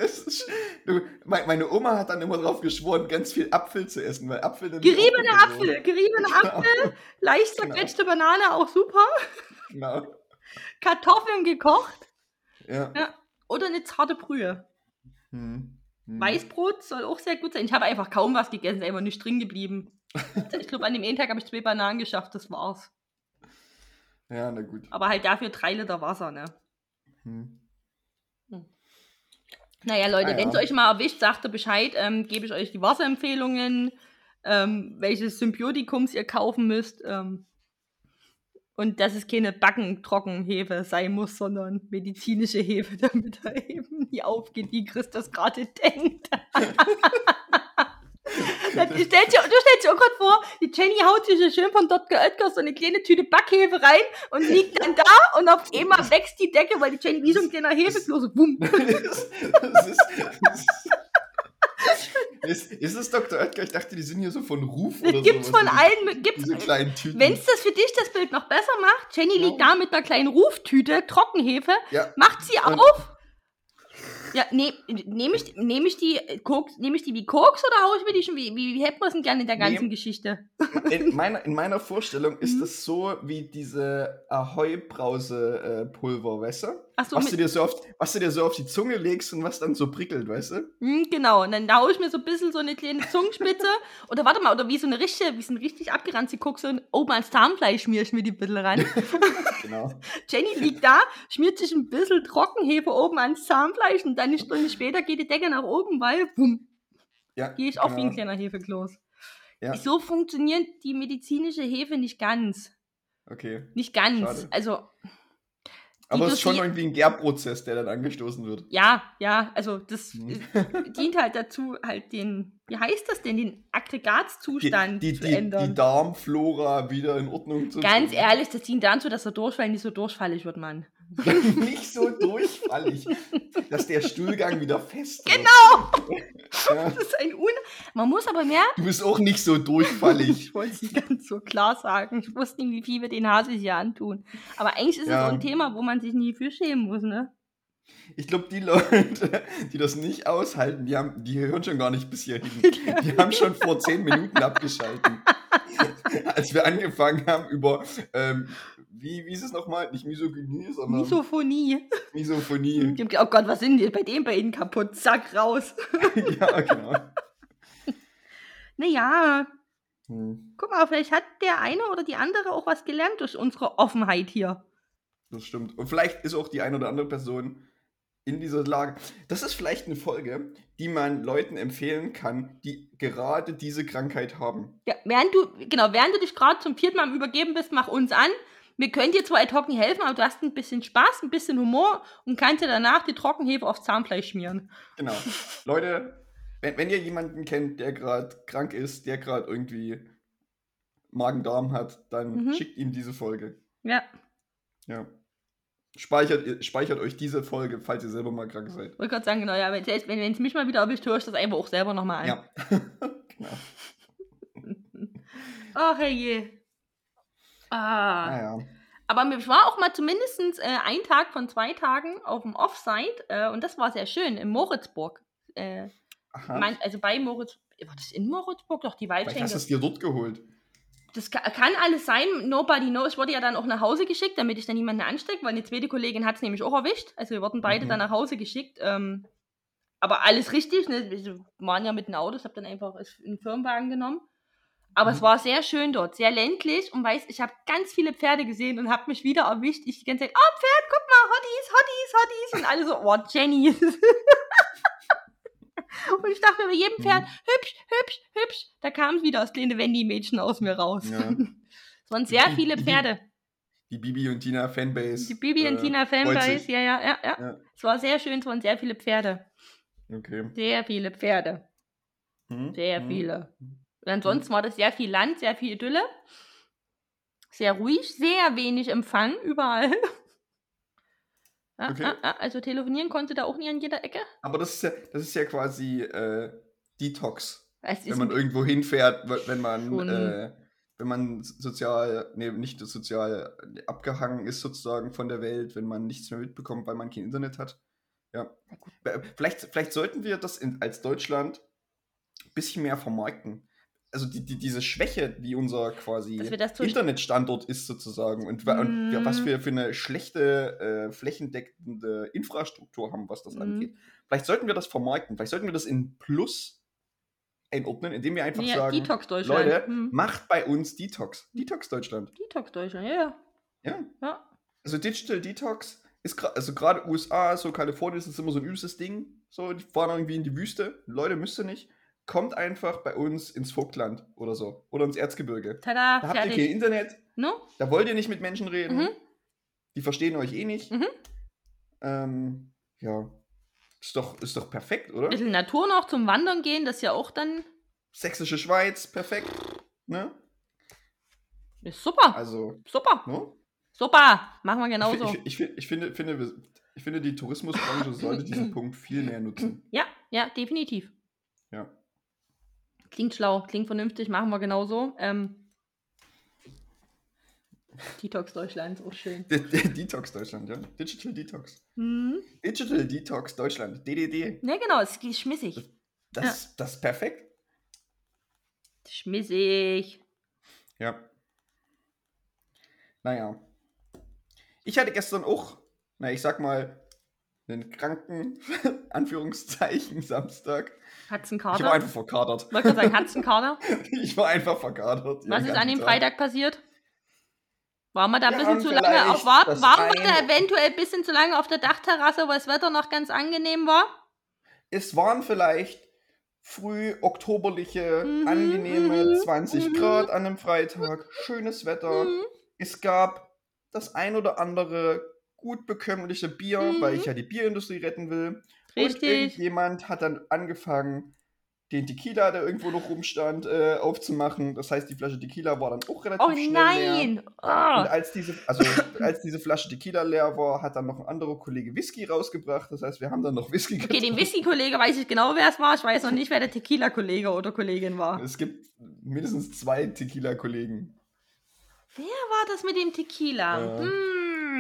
Speaker 1: Ist, du, mein- meine Oma hat dann immer drauf geschworen, ganz viel Apfel zu essen, weil Apfel dann
Speaker 2: Geriebene Apfel, geriebene Apfel, leicht
Speaker 1: Genau.
Speaker 2: zerquetschte Banane, auch super.
Speaker 1: Genau.
Speaker 2: Kartoffeln gekocht
Speaker 1: Ja.
Speaker 2: Ja. oder eine zarte Brühe.
Speaker 1: Hm. Hm.
Speaker 2: Weißbrot soll auch sehr gut sein. Ich habe einfach kaum was gegessen, einfach nicht drin geblieben. Ich glaube, an dem einen Tag habe ich zwei Bananen geschafft, das war's.
Speaker 1: Ja, na gut.
Speaker 2: Aber halt dafür drei Liter Wasser, ne?
Speaker 1: Hm.
Speaker 2: Naja, Leute,
Speaker 1: Ah,
Speaker 2: wenn es
Speaker 1: ja.
Speaker 2: euch mal erwischt, sagt ihr Bescheid, ähm, gebe ich euch die Wasserempfehlungen, ähm, welche Symbiotikums ihr kaufen müsst. Ähm, und dass es keine Backentrockenhefe sein muss, sondern medizinische Hefe, damit er eben nie aufgeht, wie Chris das gerade denkt. Das- Du stellst dir, du stellst dir auch gerade vor, die Jenny haut sich so schön von Dr. Oetker so eine kleine Tüte Backhefe rein und liegt dann da und auf einmal wächst die Decke, weil die Jenny wie so ein kleiner Hefeklo so bumm.
Speaker 1: das, das ist, das ist, ist, ist es Dr. Oetker? Ich dachte, die sind hier so von Ruf oder
Speaker 2: gibt's
Speaker 1: sowas,
Speaker 2: von allen, gibt's,
Speaker 1: Diese kleinen Tüten.
Speaker 2: Wenn es das für dich das Bild noch besser macht, Jenny
Speaker 1: Ja.
Speaker 2: liegt da mit einer kleinen Ruftüte, Trockenhefe,
Speaker 1: ja,
Speaker 2: macht sie
Speaker 1: Und-
Speaker 2: auf. Ja, ne, nehme ich, nehm ich die äh, Koks, nehme ich die wie Koks oder haue ich mir die schon, wie, wie, wie hätten wir es denn gerne in der ganzen
Speaker 1: Nee.
Speaker 2: Geschichte?
Speaker 1: in meiner, in meiner Vorstellung ist
Speaker 2: Mhm.
Speaker 1: das so wie diese Ahoi-Brause-Pulver, weißt du?
Speaker 2: Achso,
Speaker 1: Was du, dir so auf, was du dir so auf die Zunge legst und was dann so prickelt, weißt du?
Speaker 2: hm, genau, und dann haue ich mir so ein bisschen so eine kleine Zungenspitze, oder warte mal, oder wie so eine richtige, wie so eine richtig abgeranzte Koks, und oben ans Zahnfleisch schmier ich mir die ein bisschen ran.
Speaker 1: Genau.
Speaker 2: Jenny liegt da, schmiert sich ein bisschen Trockenhefe oben ans Zahnfleisch und dann eine Stunde später geht die Decke nach oben, weil, bumm,
Speaker 1: Ja,
Speaker 2: gehe ich auch wie ein
Speaker 1: genau.
Speaker 2: kleiner Hefekloß.
Speaker 1: Ja.
Speaker 2: So funktioniert die medizinische Hefe nicht ganz.
Speaker 1: Okay.
Speaker 2: Nicht ganz.
Speaker 1: Schade.
Speaker 2: Also,
Speaker 1: Aber es ist schon irgendwie ein Gärprozess, der dann angestoßen wird.
Speaker 2: ja, ja, also das
Speaker 1: Hm.
Speaker 2: äh, dient halt dazu, halt den, wie heißt das denn, den Aggregatzustand
Speaker 1: die,
Speaker 2: zu
Speaker 1: die,
Speaker 2: ändern.
Speaker 1: die Darmflora wieder in Ordnung zu
Speaker 2: Ganz
Speaker 1: bringen.
Speaker 2: ehrlich, das dient dazu, dass der Durchfall nicht so durchfallig wird, Mann.
Speaker 1: Nicht so durchfallig, dass der Stuhlgang wieder fest wird.
Speaker 2: Genau!
Speaker 1: Ja,
Speaker 2: Das ist ein Un... Man muss aber mehr...
Speaker 1: du bist auch nicht so durchfallig.
Speaker 2: Ich wollte es nicht ganz so klar sagen. Ich wusste nicht, wie viel wir den Hase hier antun. Aber eigentlich ist
Speaker 1: Ja.
Speaker 2: es so ein Thema, wo man sich nie für schämen muss, ne?
Speaker 1: Ich glaube, die Leute, die das nicht aushalten, die, haben, die hören schon gar nicht bis hierhin. Die haben schon vor zehn Minuten abgeschalten. Als wir angefangen haben über, ähm, wie, wie ist es nochmal? Nicht Misogynie, sondern
Speaker 2: Misophonie.
Speaker 1: Misophonie.
Speaker 2: Oh Gott, was sind die bei dem bei Ihnen kaputt? Zack, raus.
Speaker 1: ja, genau.
Speaker 2: Naja,
Speaker 1: Hm,
Speaker 2: guck mal, vielleicht hat der eine oder die andere auch was gelernt durch unsere Offenheit hier.
Speaker 1: das stimmt. Und vielleicht ist auch die eine oder andere Person in dieser Lage. Das ist vielleicht eine Folge, die man Leuten empfehlen kann, die gerade diese Krankheit haben.
Speaker 2: Ja, während du, genau, während du dich gerade zum vierten Mal am Übergeben bist, mach uns an. Wir können dir zwar nicht helfen, aber du hast ein bisschen Spaß, ein bisschen Humor und kannst dir danach die Trockenhefe aufs Zahnfleisch schmieren.
Speaker 1: Genau. Leute, wenn, wenn ihr jemanden kennt, der gerade krank ist, der gerade irgendwie Magen-Darm hat, dann
Speaker 2: Mhm.
Speaker 1: schickt ihm diese Folge.
Speaker 2: Ja,
Speaker 1: Ja. Speichert, speichert euch diese Folge, falls ihr selber mal krank seid.
Speaker 2: wollte gerade sagen, genau, ja, wenn es wenn, mich mal wieder erwischt, höre ich das einfach auch selber nochmal an.
Speaker 1: Ja. genau.
Speaker 2: Ach, herrje. Ah.
Speaker 1: Naja.
Speaker 2: Aber mir war auch mal zumindest äh, ein Tag von zwei Tagen auf dem Offside äh, und das war sehr schön in Moritzburg. Äh, mein, also bei Moritz, war das in Moritzburg? Doch, die Waldschenke.
Speaker 1: hast du es dir dort geholt.
Speaker 2: Das kann, kann alles sein, nobody knows. Ich wurde ja dann auch nach Hause geschickt, damit ich dann niemanden anstecke, weil eine zweite Kollegin hat es nämlich auch erwischt. Also wir wurden beide
Speaker 1: Mhm.
Speaker 2: dann nach Hause geschickt. Ähm, aber alles richtig, ne? Wir waren ja mit dem Auto, ich habe dann einfach einen Firmenwagen genommen. Aber es
Speaker 1: Mhm.
Speaker 2: war sehr schön dort, sehr ländlich und weiß, ich habe ganz viele Pferde gesehen und habe mich wieder erwischt. Ich die ganze Zeit, oh Pferd, guck mal, Hotties, Hotties, Hotties. Und alle so, oh Jenny. und ich dachte mir bei jedem Pferd,
Speaker 1: Mhm.
Speaker 2: hübsch, hübsch, hübsch. Da kam wieder das kleine Wendy-Mädchen aus mir raus.
Speaker 1: Ja.
Speaker 2: Es waren sehr viele Pferde.
Speaker 1: Die Bibi und Tina Fanbase.
Speaker 2: Die Bibi und
Speaker 1: äh,
Speaker 2: Tina Fanbase, ja, ja, ja, ja,
Speaker 1: Ja.
Speaker 2: Es war sehr schön, es waren sehr viele Pferde.
Speaker 1: Okay.
Speaker 2: Sehr viele Pferde.
Speaker 1: Hm?
Speaker 2: Sehr
Speaker 1: hm.
Speaker 2: viele. Und ansonsten war das sehr viel Land, sehr viel Idylle. Sehr ruhig, sehr wenig Empfang überall.
Speaker 1: Okay.
Speaker 2: ja, ja, also telefonieren konnte da auch nie an jeder Ecke.
Speaker 1: Aber das ist ja, das ist ja quasi äh, Detox. Wenn man irgendwo hinfährt, wenn man äh, wenn man sozial, nee, nicht sozial abgehangen ist sozusagen von der Welt, wenn man nichts mehr mitbekommt, weil man kein Internet hat. Ja. Vielleicht, vielleicht sollten wir das in, als Deutschland ein bisschen mehr vermarkten. Also die, die, diese Schwäche, die unser quasi Internetstandort ist sozusagen und, mm. und, was wir für eine schlechte äh, flächendeckende Infrastruktur haben, was das mm. angeht. Vielleicht sollten wir das vermarkten. Vielleicht sollten wir das in Plus einordnen, indem wir einfach ja, sagen,
Speaker 2: Detox Deutschland.
Speaker 1: Leute, hm. macht bei uns Detox. Detox Deutschland.
Speaker 2: Detox Deutschland, ja.
Speaker 1: Ja. ja. Also Digital Detox ist gerade, also gerade USA, so Kalifornien ist immer so ein übelstes Ding. So, die fahren irgendwie in die Wüste. Leute, müsst ihr nicht. Kommt einfach bei uns ins Vogtland oder so. Oder ins Erzgebirge.
Speaker 2: Tada,
Speaker 1: da habt fertig. ihr kein Internet.
Speaker 2: No?
Speaker 1: Da wollt ihr nicht mit Menschen reden. Mhm. Die verstehen euch eh nicht.
Speaker 2: Mhm.
Speaker 1: Ähm, ja. Ist doch, ist doch perfekt, oder? Ein
Speaker 2: bisschen Natur noch zum Wandern gehen, das ist ja auch dann.
Speaker 1: Sächsische Schweiz, perfekt. Ne?
Speaker 2: Ist super.
Speaker 1: Also.
Speaker 2: Super.
Speaker 1: Ne?
Speaker 2: Super. Machen wir genauso.
Speaker 1: Ich, ich, ich, ich, finde, finde, ich finde, die Tourismusbranche sollte diesen Punkt viel mehr nutzen.
Speaker 2: Ja, ja, definitiv.
Speaker 1: Ja.
Speaker 2: Klingt schlau, klingt vernünftig, machen wir genauso. Ähm, Detox Deutschland, auch schön.
Speaker 1: Detox Deutschland, ja. Digital Detox.
Speaker 2: Hm?
Speaker 1: Digital Detox Deutschland, DDD.
Speaker 2: Ja, genau, es ist schmissig.
Speaker 1: Das, ja. das ist perfekt.
Speaker 2: Schmissig.
Speaker 1: Ja. Naja. Ich hatte gestern auch, na, ich sag mal, einen kranken, Anführungszeichen, Samstag.
Speaker 2: Hat's einen Kater?
Speaker 1: Ich war einfach verkadert.
Speaker 2: Ich wollte sagen, hat's einen Kater?
Speaker 1: ich war einfach verkadert.
Speaker 2: Was ist an dem Freitag passiert? Waren wir da ein bisschen zu lange auf Warten? Waren wir da eventuell ein bisschen zu lange auf der Dachterrasse, weil das Wetter noch ganz angenehm war?
Speaker 1: Es waren vielleicht früh oktoberliche, mhm, angenehme mhm, 20 mhm. Grad an einem Freitag, schönes Wetter. Mhm. Es gab das ein oder andere gut bekömmliche Bier, weil ich mhm. ja die Bierindustrie retten will.
Speaker 2: Richtig. Und
Speaker 1: irgendjemand hat dann angefangen, den Tequila, der irgendwo noch rumstand, äh, aufzumachen. Das heißt, die Flasche Tequila war dann auch relativ oh, schnell nein. leer. Oh. Und als diese, also, als diese Flasche Tequila leer war, hat dann noch ein anderer Kollege Whisky rausgebracht. Das heißt, wir haben dann noch Whisky
Speaker 2: getrunken. Okay, den Whisky-Kollege weiß ich genau, wer es war. Ich weiß noch nicht, wer der Tequila-Kollege oder Kollegin war.
Speaker 1: Es gibt mindestens zwei Tequila-Kollegen.
Speaker 2: Wer war das mit dem Tequila? Äh, hm,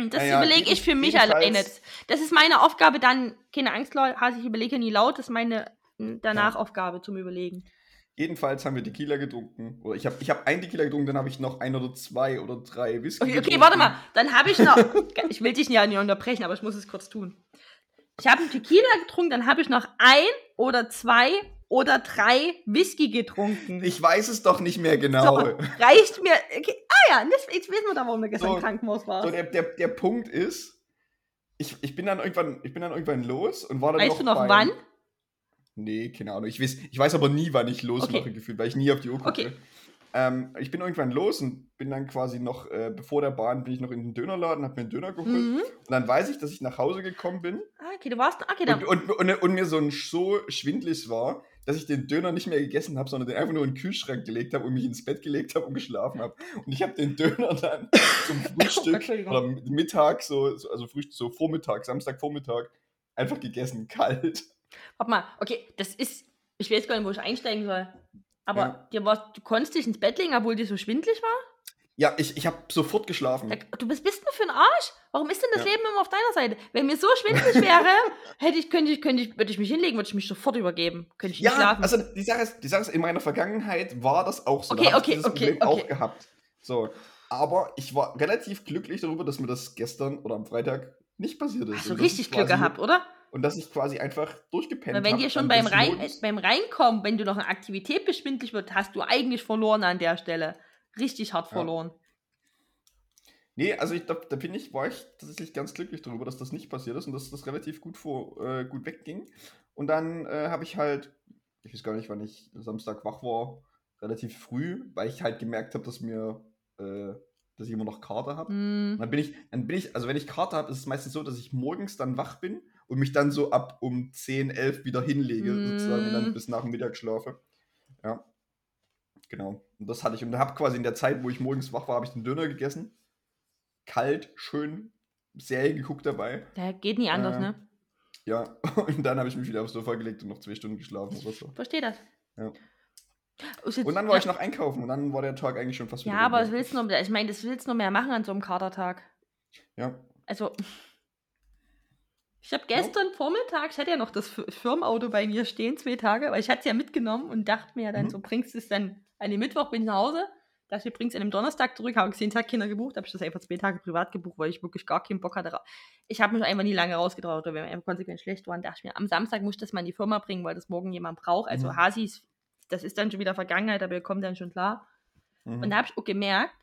Speaker 2: das ja, überlege ich für mich alleine. Das ist meine Aufgabe dann, keine Angst, Leute, ich überlege nie laut, das ist meine danach ja. Aufgabe zum Überlegen.
Speaker 1: Jedenfalls haben wir Tequila getrunken. Oder ich habe ich hab ein Tequila getrunken, dann habe ich noch ein oder zwei oder drei Whisky.
Speaker 2: Okay, okay warte mal. Dann habe ich noch. ich will dich ja nicht unterbrechen, aber ich muss es kurz tun. Ich habe einen Tequila getrunken, dann habe ich noch ein oder zwei oder drei Whisky getrunken.
Speaker 1: Ich weiß es doch nicht mehr genau.
Speaker 2: So, reicht mir. Okay. Ah ja, jetzt wissen wir da, warum wir gestern so, im Krankenhaus waren.
Speaker 1: So, der, der, der Punkt ist, ich, ich, bin dann irgendwann, ich bin dann irgendwann los und war dann
Speaker 2: weißt noch. Weißt du noch beim, wann?
Speaker 1: Nee, keine Ahnung. Ich weiß, ich weiß aber nie, wann ich losmache, okay. gefühlt, weil ich nie auf die Uhr gucke. Okay. Ähm, ich bin irgendwann los und bin dann quasi noch, äh, bevor der Bahn, bin ich noch in den Dönerladen, hab mir einen Döner geholt. Mhm. Und dann weiß ich, dass ich nach Hause gekommen bin.
Speaker 2: Ah, okay, du warst, okay, dann.
Speaker 1: Und, und, und, und mir so, ein, so schwindlig war, dass ich den Döner nicht mehr gegessen habe, sondern den einfach nur in den Kühlschrank gelegt habe und mich ins Bett gelegt habe und geschlafen habe. Und ich habe den Döner dann zum Frühstück oder Mittag, so, also Frühstück, so Vormittag, Samstagvormittag, einfach gegessen, kalt.
Speaker 2: Warte mal, okay, das ist, ich weiß gar nicht, wo ich einsteigen soll. Aber ja. dir war, du konntest dich ins Bett legen, obwohl dir so schwindlig war?
Speaker 1: Ja, ich, ich habe sofort geschlafen.
Speaker 2: Du bist, bist nur für ein Arsch? Warum ist denn das ja. Leben immer auf deiner Seite? Wenn mir so schwindelig wäre, hätte ich, könnte ich, könnte ich, würde ich mich hinlegen, würde ich mich sofort übergeben. Könnte ich
Speaker 1: ja,
Speaker 2: nicht schlafen.
Speaker 1: also die Sache, ist, die Sache ist, in meiner Vergangenheit war das auch so.
Speaker 2: Okay, da okay, okay, okay.
Speaker 1: auch gehabt. So, aber ich war relativ glücklich darüber, dass mir das gestern oder am Freitag nicht passiert ist.
Speaker 2: Hast du richtig Glück gehabt, oder?
Speaker 1: und dass ich quasi einfach durchgepennt habe.
Speaker 2: Wenn dir schon beim, Rein, äh, beim Reinkommen, wenn du noch eine Aktivität beschwindlich wird, hast du eigentlich verloren an der Stelle. Richtig hart verloren. Ja.
Speaker 1: Nee, also ich, da, da bin ich, war ich tatsächlich ganz glücklich darüber, dass das nicht passiert ist und dass das relativ gut, vor, äh, gut wegging. Und dann äh, habe ich halt, ich weiß gar nicht, wann ich Samstag wach war, relativ früh, weil ich halt gemerkt habe, dass mir, äh, dass ich immer noch Karte habe.
Speaker 2: Mm.
Speaker 1: Dann bin ich, dann bin ich, also wenn ich Karte habe, ist es meistens so, dass ich morgens dann wach bin und mich dann so ab um 10, 11 wieder hinlege, mm. sozusagen, und dann bis nach dem Mittag schlafe. Ja. Genau. Und das hatte ich. Und habe quasi in der Zeit, wo ich morgens wach war, habe ich den Döner gegessen. Kalt, schön, Serie geguckt dabei.
Speaker 2: Ja, geht nie anders, äh, ne?
Speaker 1: Ja, und dann habe ich mich wieder aufs Sofa gelegt und noch zwei Stunden geschlafen oder so.
Speaker 2: Verstehe das.
Speaker 1: Ja. Und dann war ich noch einkaufen und dann war der Tag eigentlich schon fast
Speaker 2: Ja, aber was willst du noch, ich meine, das willst du noch mehr machen an so einem Katertag.
Speaker 1: Ja.
Speaker 2: Also, ich habe gestern ja. Vormittag, ich hatte ja noch das Firmenauto bei mir stehen, zwei Tage, weil ich hatte es ja mitgenommen und dachte mir dann, mhm. so bringst du es dann an den Mittwoch, bin ich nach Hause, dachte ich, bringst es an dem Donnerstag zurück, habe gesehen, Tag Kinder gebucht, habe ich das einfach zwei Tage privat gebucht, weil ich wirklich gar keinen Bock hatte. Ich habe mich einfach nie lange rausgetraut, oder wenn wir einfach konsequent schlecht waren, dachte ich mir, am Samstag muss ich das mal in die Firma bringen, weil das morgen jemand braucht. Also mhm. Hasis, das ist dann schon wieder Vergangenheit, aber wir kommen dann schon klar. Mhm. Und da habe ich auch gemerkt,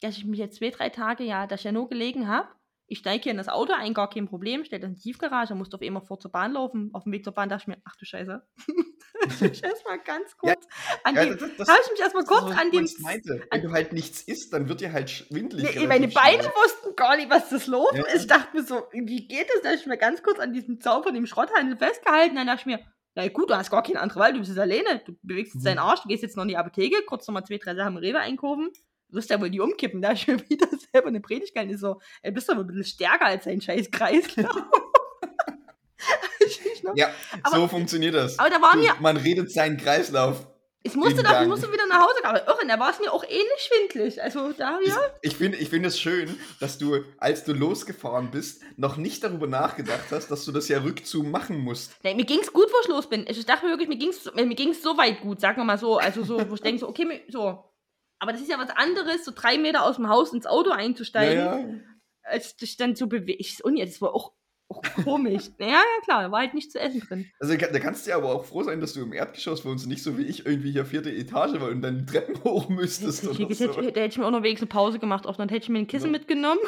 Speaker 2: dass ich mich jetzt zwei, drei Tage ja, dass ich ja nur gelegen habe ich steige hier in das Auto ein, gar kein Problem, stelle das in die Tiefgarage, musste auf einmal vor zur Bahn laufen. Auf dem Weg zur Bahn dachte ich mir, ach du Scheiße. ich erstmal ganz kurz ja, an ja, dem, habe ich mich erstmal kurz an dem.
Speaker 1: Meinte. Wenn du halt nichts isst, dann wird dir halt schwindelig.
Speaker 2: Nee, meine Beine wussten gar nicht, was das los ja. ist. Ich dachte mir so, wie geht das? Da habe ich mir ganz kurz an diesem Zaun von dem Schrotthandel festgehalten. Dann dachte ich mir, na gut, du hast gar keine andere Wahl, du bist jetzt alleine. Du bewegst jetzt mhm. deinen Arsch, du gehst jetzt noch in die Apotheke, kurz nochmal zwei, drei Sachen im Rewe einkaufen wirst ja wohl nie umkippen. Da ist schon wieder selber eine Predigt gehalten. So, ey, bist aber ein bisschen stärker als dein scheiß Kreislauf.
Speaker 1: ja, aber, so funktioniert das.
Speaker 2: Aber da war mir.
Speaker 1: Man redet seinen Kreislauf.
Speaker 2: Ich musste, doch, ich musste wieder nach Hause, aber irre, da war es mir auch ähnlich schwindlig. Also da, ja.
Speaker 1: Ich, ich finde ich find es schön, dass du, als du losgefahren bist, noch nicht darüber nachgedacht hast, dass du das ja rückzu machen musst.
Speaker 2: Nee, mir ging es gut, wo ich los bin. Ich dachte wirklich, mir ging es mir ging's so weit gut, sagen wir mal so. Also so, wo ich denke so, okay, so, aber das ist ja was anderes, so drei Meter aus dem Haus ins Auto einzusteigen, ja, ja. als dich dann zu bewegen. Das war auch, auch komisch. ja, ja, klar, da war halt nichts zu essen drin.
Speaker 1: Also da kannst du ja aber auch froh sein, dass du im Erdgeschoss wohnst und nicht so wie ich irgendwie hier vierte Etage war und dann die Treppen hoch müsstest.
Speaker 2: Oder so. hätte, hätte ich mir auch noch wenigstens eine Pause gemacht, auch dann hätte ich mir ein Kissen ja. mitgenommen.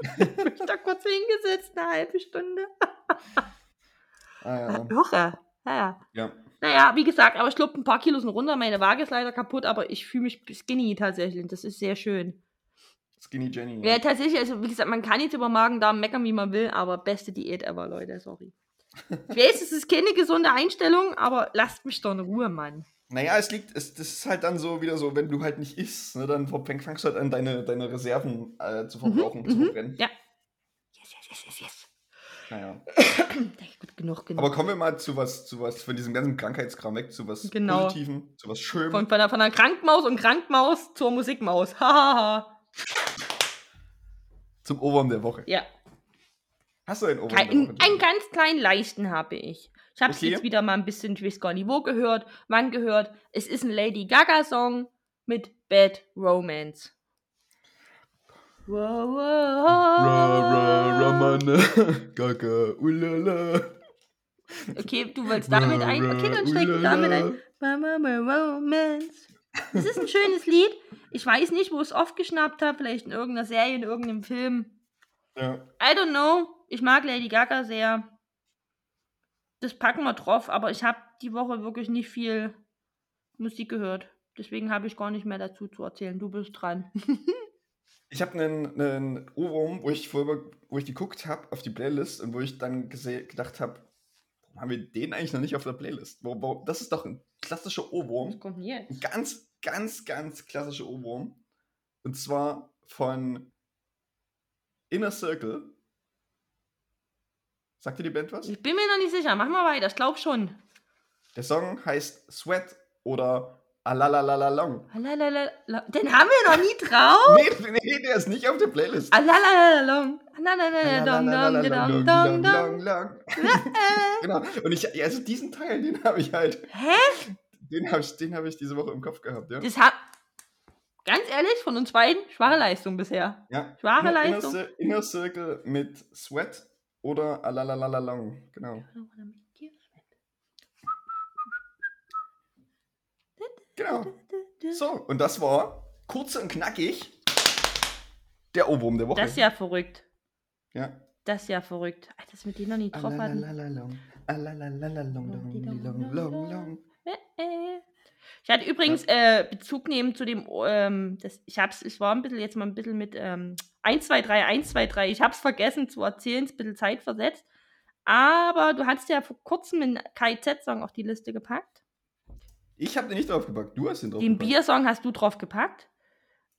Speaker 2: Bin ich da kurz hingesetzt, eine halbe Stunde. ah, ja. Irre. Ja, ja.
Speaker 1: ja.
Speaker 2: Naja, wie gesagt, aber ich glaube, ein paar Kilo sind runter. Meine Waage ist leider kaputt, aber ich fühle mich skinny tatsächlich. Das ist sehr schön.
Speaker 1: Skinny Jenny.
Speaker 2: Ja, tatsächlich. Also, wie gesagt, man kann jetzt über Magen-Darm meckern, wie man will, aber beste Diät ever, Leute. Sorry. Ich weiß, es ist keine gesunde Einstellung, aber lasst mich doch in Ruhe, Mann.
Speaker 1: Naja, es liegt, es, das ist halt dann so wieder so, wenn du halt nicht isst, ne, dann fängst du halt an, deine, deine Reserven äh, zu verbrauchen, mhm, zu mhm. verbrennen.
Speaker 2: Ja. Yes, yes, yes, yes, yes.
Speaker 1: Naja.
Speaker 2: Gut, genug, genug.
Speaker 1: Aber kommen wir mal zu was, zu was, von diesem ganzen Krankheitskram weg, zu was genau. Positiven, zu was Schönem.
Speaker 2: Von, von, einer, von einer Krankmaus und Krankmaus zur Musikmaus. Hahaha.
Speaker 1: Zum Ohrwurm der Woche.
Speaker 2: Ja.
Speaker 1: Hast du einen Ohrwurm
Speaker 2: Kein, der Woche? Einen ganz kleinen leichten habe ich. Ich habe es okay. jetzt wieder mal ein bisschen, ich weiß gar nicht wo gehört, wann gehört. Es ist ein Lady Gaga-Song mit Bad Romance.
Speaker 1: Ra, ra, Ramana, Gaga, ulala.
Speaker 2: Okay, du wolltest damit ein. Okay, dann steig damit ein. Romance. Das ist ein schönes Lied. Ich weiß nicht, wo ich es oft geschnappt habe. Vielleicht in irgendeiner Serie, in irgendeinem Film.
Speaker 1: Ja.
Speaker 2: I don't know. Ich mag Lady Gaga sehr. Das packen wir drauf, aber ich habe die Woche wirklich nicht viel Musik gehört. Deswegen habe ich gar nicht mehr dazu zu erzählen. Du bist dran.
Speaker 1: Ich habe einen, einen Ohrwurm, wo ich vorher, wo ich geguckt habe auf die Playlist und wo ich dann gedacht habe, warum haben wir den eigentlich noch nicht auf der Playlist? Wo, wo, das ist doch ein klassischer Ohrwurm.
Speaker 2: Kommt jetzt?
Speaker 1: Ein ganz, ganz, ganz klassischer Ohrwurm. Und zwar von Inner Circle. Sagt dir die Band was?
Speaker 2: Ich bin mir noch nicht sicher. Mach mal weiter. Ich glaube schon.
Speaker 1: Der Song heißt Sweat oder Alalalalong.
Speaker 2: Alalala. Den haben wir noch nie drauf.
Speaker 1: nee, nee, der ist nicht auf der Playlist.
Speaker 2: Alalalalong.
Speaker 1: Genau. Und ich, also diesen Teil, den habe ich halt.
Speaker 2: Hä?
Speaker 1: Den habe ich, hab ich diese Woche im Kopf gehabt, ja.
Speaker 2: Das hat, ganz ehrlich, von uns beiden, schwache Leistung bisher.
Speaker 1: Ja.
Speaker 2: Schwache Inner, Leistung.
Speaker 1: Inner, Inner Circle mit Sweat oder Alalalalong, genau. Genau. So, und das war kurz und knackig der Ohrwurm der Woche.
Speaker 2: Das ist ja verrückt.
Speaker 1: Ja.
Speaker 2: Das ist ja verrückt. Das mit denen noch nie drauf hatten. Ich hatte übrigens äh, Bezug nehmen zu dem, ähm, das, ich hab's, ich war ein bisschen jetzt mal ein bisschen mit ähm, 1, 2, 3, 1, 2, 3. Ich hab's vergessen zu erzählen, ein bisschen Zeit versetzt. Aber du hast ja vor kurzem einen KIZ-Song auf die Liste gepackt.
Speaker 1: Ich habe den nicht draufgepackt. Du hast den
Speaker 2: draufgepackt. Den Biersong hast du draufgepackt.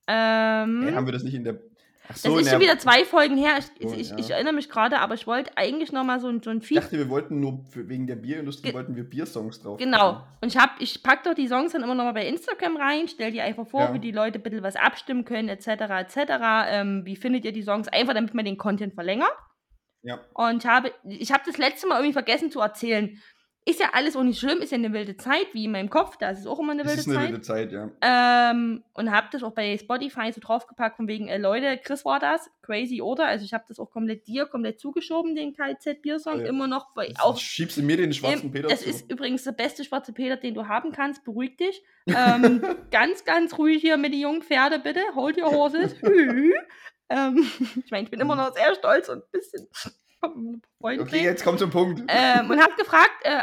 Speaker 2: Ähm,
Speaker 1: hey, haben wir das nicht in der. Ach
Speaker 2: Das ist schon wieder zwei Folgen her. Ich,
Speaker 1: So,
Speaker 2: ich,
Speaker 1: ja.
Speaker 2: ich erinnere mich gerade, aber ich wollte eigentlich noch mal so ein, so ein
Speaker 1: Ich
Speaker 2: Feed.
Speaker 1: dachte, wir wollten nur für, wegen der Bierindustrie
Speaker 2: Ge-
Speaker 1: wollten wir Biersongs drauf.
Speaker 2: Genau. Und ich, hab, ich packe doch die Songs dann immer noch mal bei Instagram rein, stell die einfach vor,
Speaker 1: Ja.
Speaker 2: wie die Leute ein bisschen was abstimmen können, etc. etc. Ähm, wie findet ihr die Songs? Einfach, damit man den Content verlängert.
Speaker 1: Ja.
Speaker 2: Und habe, ich habe das letzte Mal irgendwie vergessen zu erzählen. Ist ja alles auch nicht schlimm, ist ja eine wilde Zeit, wie in meinem Kopf, da ist es auch immer eine
Speaker 1: Das
Speaker 2: wilde
Speaker 1: ist eine
Speaker 2: Zeit.
Speaker 1: wilde Zeit, ja.
Speaker 2: Ähm, und habe das auch bei Spotify so draufgepackt, von wegen, äh, Leute, Chris war das, Crazy Order. Also ich habe das auch komplett dir komplett zugeschoben, den KZ-Biersong,
Speaker 1: Ja.
Speaker 2: immer noch,
Speaker 1: Das
Speaker 2: auch
Speaker 1: Schiebst du mir den schwarzen
Speaker 2: ähm,
Speaker 1: Peter
Speaker 2: es
Speaker 1: zu?
Speaker 2: ist übrigens der beste schwarze Peter, den du haben kannst. Beruhig dich. Ähm, ganz, ganz ruhig hier mit den jungen Pferde, bitte. Hold your horses. Ähm, ich meine, ich bin immer noch sehr stolz und ein bisschen
Speaker 1: Okay,
Speaker 2: freundlich.
Speaker 1: jetzt kommt zum Punkt.
Speaker 2: ähm, und hab gefragt, äh,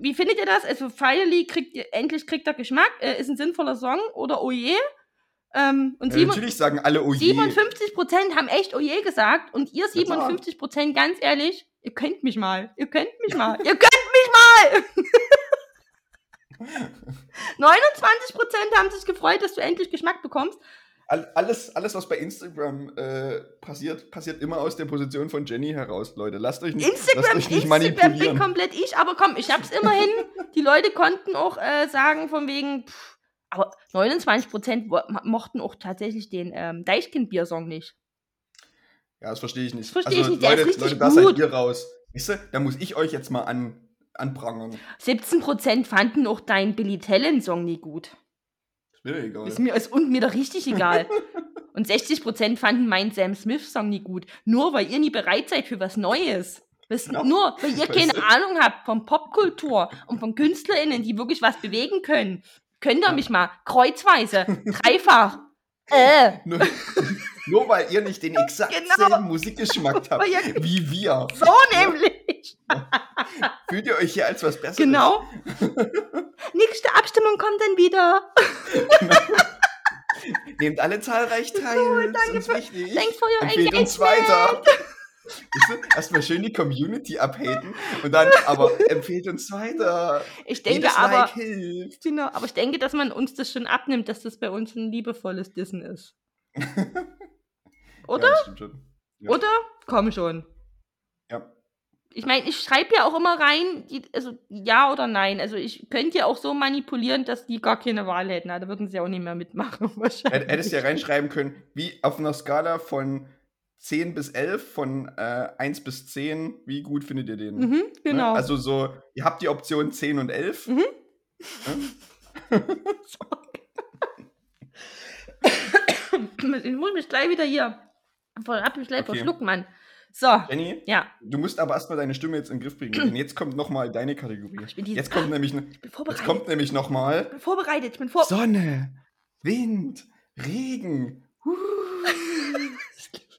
Speaker 2: wie findet ihr das? Also, finally kriegt ihr, endlich kriegt er Geschmack. Äh, ist ein sinnvoller Song oder oje? Ähm, und
Speaker 1: Ja,
Speaker 2: sieben-
Speaker 1: natürlich sagen alle oh je.
Speaker 2: 57% haben echt oje gesagt und ihr
Speaker 1: Ja, klar.
Speaker 2: 57% ganz ehrlich, ihr könnt mich mal. Ihr könnt mich mal. ihr könnt mich mal! 29% haben sich gefreut, dass du endlich Geschmack bekommst.
Speaker 1: All- Alles, alles, was bei Instagram äh, passiert, passiert immer aus der Position von Jenny heraus, Leute. Lasst euch nicht,
Speaker 2: Instagram,
Speaker 1: euch nicht
Speaker 2: Instagram bin komplett ich, aber komm, ich hab's immerhin. Die Leute konnten auch äh, sagen, von wegen, pff, aber 29% wo- mochten auch tatsächlich den ähm, Deichkind-Biersong nicht.
Speaker 1: Ja, das verstehe ich nicht.
Speaker 2: Das verstehe ich
Speaker 1: also,
Speaker 2: nicht, der ist
Speaker 1: Leute,
Speaker 2: richtig
Speaker 1: Leute, da seid ihr raus. Wisst ihr, da muss ich euch jetzt mal an, anprangern.
Speaker 2: 17% fanden auch deinen Billy Talent-Song nie gut.
Speaker 1: Ist mir egal.
Speaker 2: Ist mir, ist, und mir doch richtig egal. Und 60% fanden meinen Sam Smith-Song nie gut. Nur weil ihr nie bereit seid für was Neues. Wisst,
Speaker 1: Ja,
Speaker 2: nur weil ihr keine
Speaker 1: du.
Speaker 2: Ahnung habt von Popkultur und von KünstlerInnen, die wirklich was bewegen können. Könnt ihr
Speaker 1: Ja.
Speaker 2: mich mal kreuzweise, dreifach, äh,
Speaker 1: nur, weil ihr nicht den exakt
Speaker 2: Genau.
Speaker 1: selben Musikgeschmack habt wie wir.
Speaker 2: so nämlich.
Speaker 1: Fühlt ihr euch hier als was Besseres?
Speaker 2: Genau. Nächste Abstimmung kommt dann wieder.
Speaker 1: Nehmt alle zahlreich teil.
Speaker 2: danke
Speaker 1: ist
Speaker 2: für-
Speaker 1: wichtig.
Speaker 2: Thanks for your
Speaker 1: Empfehlt uns weiter. Erstmal schön die Community abhaten und dann aber empfehlt uns weiter.
Speaker 2: Ich denke
Speaker 1: Jedes
Speaker 2: aber,
Speaker 1: Like hilft.
Speaker 2: genau, aber ich denke, dass man uns das schon abnimmt, dass das bei uns ein liebevolles Dissen ist. Oder?
Speaker 1: Ja. Ja.
Speaker 2: Oder? Komm schon.
Speaker 1: Ja.
Speaker 2: Ich meine, ich schreibe ja auch immer rein, die, also ja oder nein. Also ich könnte ja auch so manipulieren, dass die gar keine Wahl hätten. Da würden sie auch nicht mehr mitmachen. Wahrscheinlich.
Speaker 1: Hättest ja reinschreiben können, wie auf einer Skala von 10 bis 11, von äh, 1 bis 10, wie gut findet ihr den?
Speaker 2: Mhm,
Speaker 1: Ne?
Speaker 2: genau.
Speaker 1: Also so, ihr habt die Option 10 und 11.
Speaker 2: Mhm. ich muss mich gleich wieder hier. Mich gleich
Speaker 1: Okay.
Speaker 2: verschluckt, Mann. So,
Speaker 1: Jenny,
Speaker 2: ja,
Speaker 1: du musst aber erstmal deine Stimme jetzt in den Griff bringen, denn jetzt kommt nochmal deine Kategorie.
Speaker 2: Ich
Speaker 1: Jetzt kommt nämlich, ne-
Speaker 2: ich bin
Speaker 1: jetzt kommt nämlich nochmal
Speaker 2: Ich bin vorbereitet. Ich bin vor.
Speaker 1: Sonne, Wind, Regen.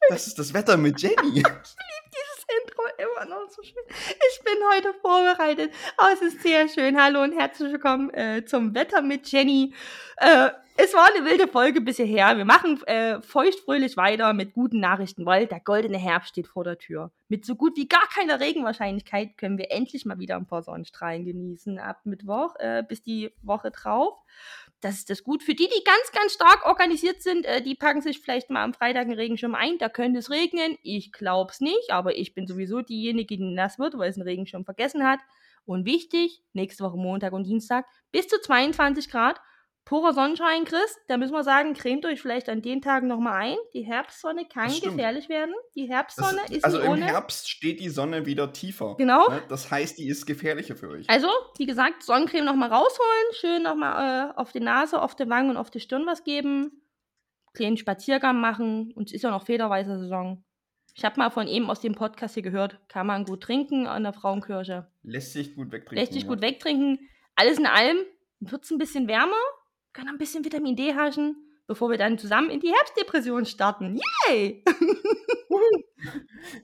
Speaker 1: Das ist das Wetter mit Jenny.
Speaker 2: dieses Intro immer noch so schön. Ich bin heute vorbereitet. Oh, es ist sehr schön. Hallo und herzlich willkommen äh, zum Wetter mit Jenny. Äh, es war eine wilde Folge bisher her. Wir machen äh, feuchtfröhlich weiter mit guten Nachrichten, weil der goldene Herbst steht vor der Tür. Mit so gut wie gar keiner Regenwahrscheinlichkeit können wir endlich mal wieder ein paar Sonnenstrahlen genießen ab Mittwoch äh, bis die Woche drauf. Das ist das gut. Für die, die ganz, ganz stark organisiert sind, äh, die packen sich vielleicht mal am Freitag einen Regenschirm ein. Da könnte es regnen. Ich glaub's nicht, aber ich bin sowieso diejenige, die nass wird, weil es einen Regenschirm vergessen hat. Und wichtig, nächste Woche Montag und Dienstag bis zu 22 Grad. Purer Sonnenschein, Chris. Da müssen wir sagen, cremt euch vielleicht an den Tagen nochmal ein. Die Herbstsonne kann gefährlich werden. Die
Speaker 1: Das,
Speaker 2: Herbstsonne ist
Speaker 1: also im
Speaker 2: ohne.
Speaker 1: Herbst steht die Sonne wieder tiefer.
Speaker 2: Genau.
Speaker 1: Ne? Das heißt, die ist gefährlicher für euch.
Speaker 2: Also, wie gesagt, Sonnencreme nochmal rausholen, schön nochmal äh, auf die Nase, auf die Wangen und auf die Stirn was geben, kleinen Spaziergang machen und es ist ja noch federweiße Saison. Ich habe mal von eben aus dem Podcast hier gehört, kann man gut trinken an der Frauenkirche.
Speaker 1: Lässt sich gut wegtrinken.
Speaker 2: Lässt sich
Speaker 1: ja.
Speaker 2: gut wegtrinken. Alles in allem wird es ein bisschen wärmer, können ein bisschen Vitamin D haschen, bevor wir dann zusammen in die Herbstdepression starten. Yay!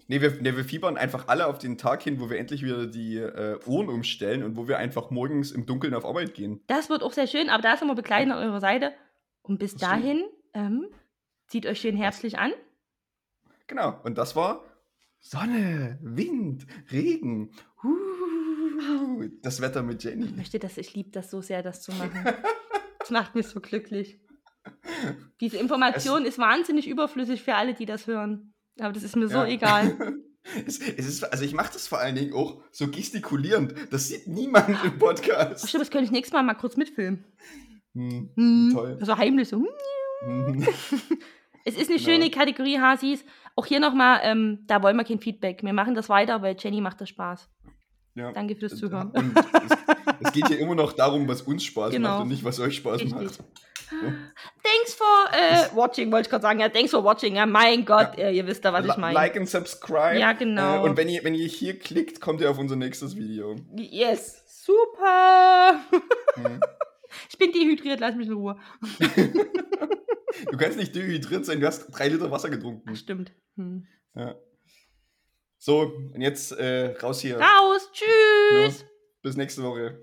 Speaker 1: Nee wir, nee, wir fiebern einfach alle auf den Tag hin, wo wir endlich wieder die äh, Uhren umstellen und wo wir einfach morgens im Dunkeln auf Arbeit gehen.
Speaker 2: Das wird auch sehr schön, aber da ist immer begleitend an eurer Seite. Und bis
Speaker 1: Das
Speaker 2: dahin, ähm, zieht euch schön herbstlich an.
Speaker 1: Genau. Und das war Sonne, Wind, Regen. Huh, das Wetter mit
Speaker 2: Ich
Speaker 1: Jenny.
Speaker 2: möchte das, ich liebe das so sehr, das zu machen. Das macht mich so glücklich. Diese Information ist wahnsinnig überflüssig für alle, die das hören. Aber das ist mir so
Speaker 1: Ja.
Speaker 2: egal.
Speaker 1: Es, es ist, also ich mache das vor allen Dingen auch so gestikulierend. Das sieht niemand im
Speaker 2: Ach,
Speaker 1: Podcast.
Speaker 2: stimmt, das könnte ich nächstes Mal mal kurz mitfilmen.
Speaker 1: Hm,
Speaker 2: Hm,
Speaker 1: toll.
Speaker 2: Also heimlich so. hm.
Speaker 1: hm.
Speaker 2: Es ist eine
Speaker 1: Genau.
Speaker 2: schöne Kategorie, Hasis. Auch hier nochmal, ähm, da wollen wir kein Feedback. Wir machen das weiter, weil Jenny macht das Spaß.
Speaker 1: Ja.
Speaker 2: Danke fürs Zuhören.
Speaker 1: Und es, geht hier immer noch darum, was uns Spaß
Speaker 2: Genau.
Speaker 1: macht und nicht, was euch Spaß
Speaker 2: Richtig.
Speaker 1: macht.
Speaker 2: Thanks for äh, watching, wollte ich gerade sagen. Ja, thanks for watching. Ja, mein Gott, äh, ihr wisst da, was ich meine.
Speaker 1: Like and subscribe.
Speaker 2: Ja, genau.
Speaker 1: Äh, und wenn ihr, wenn ihr hier klickt, kommt ihr auf unser nächstes Video.
Speaker 2: Yes, super.
Speaker 1: Hm.
Speaker 2: Ich bin dehydriert, lass mich in Ruhe.
Speaker 1: Du kannst nicht dehydriert sein, du hast drei Liter Wasser getrunken.
Speaker 2: Stimmt. Hm.
Speaker 1: Ja. So, und jetzt äh, raus hier.
Speaker 2: Raus, tschüss.
Speaker 1: Ja, bis nächste Woche.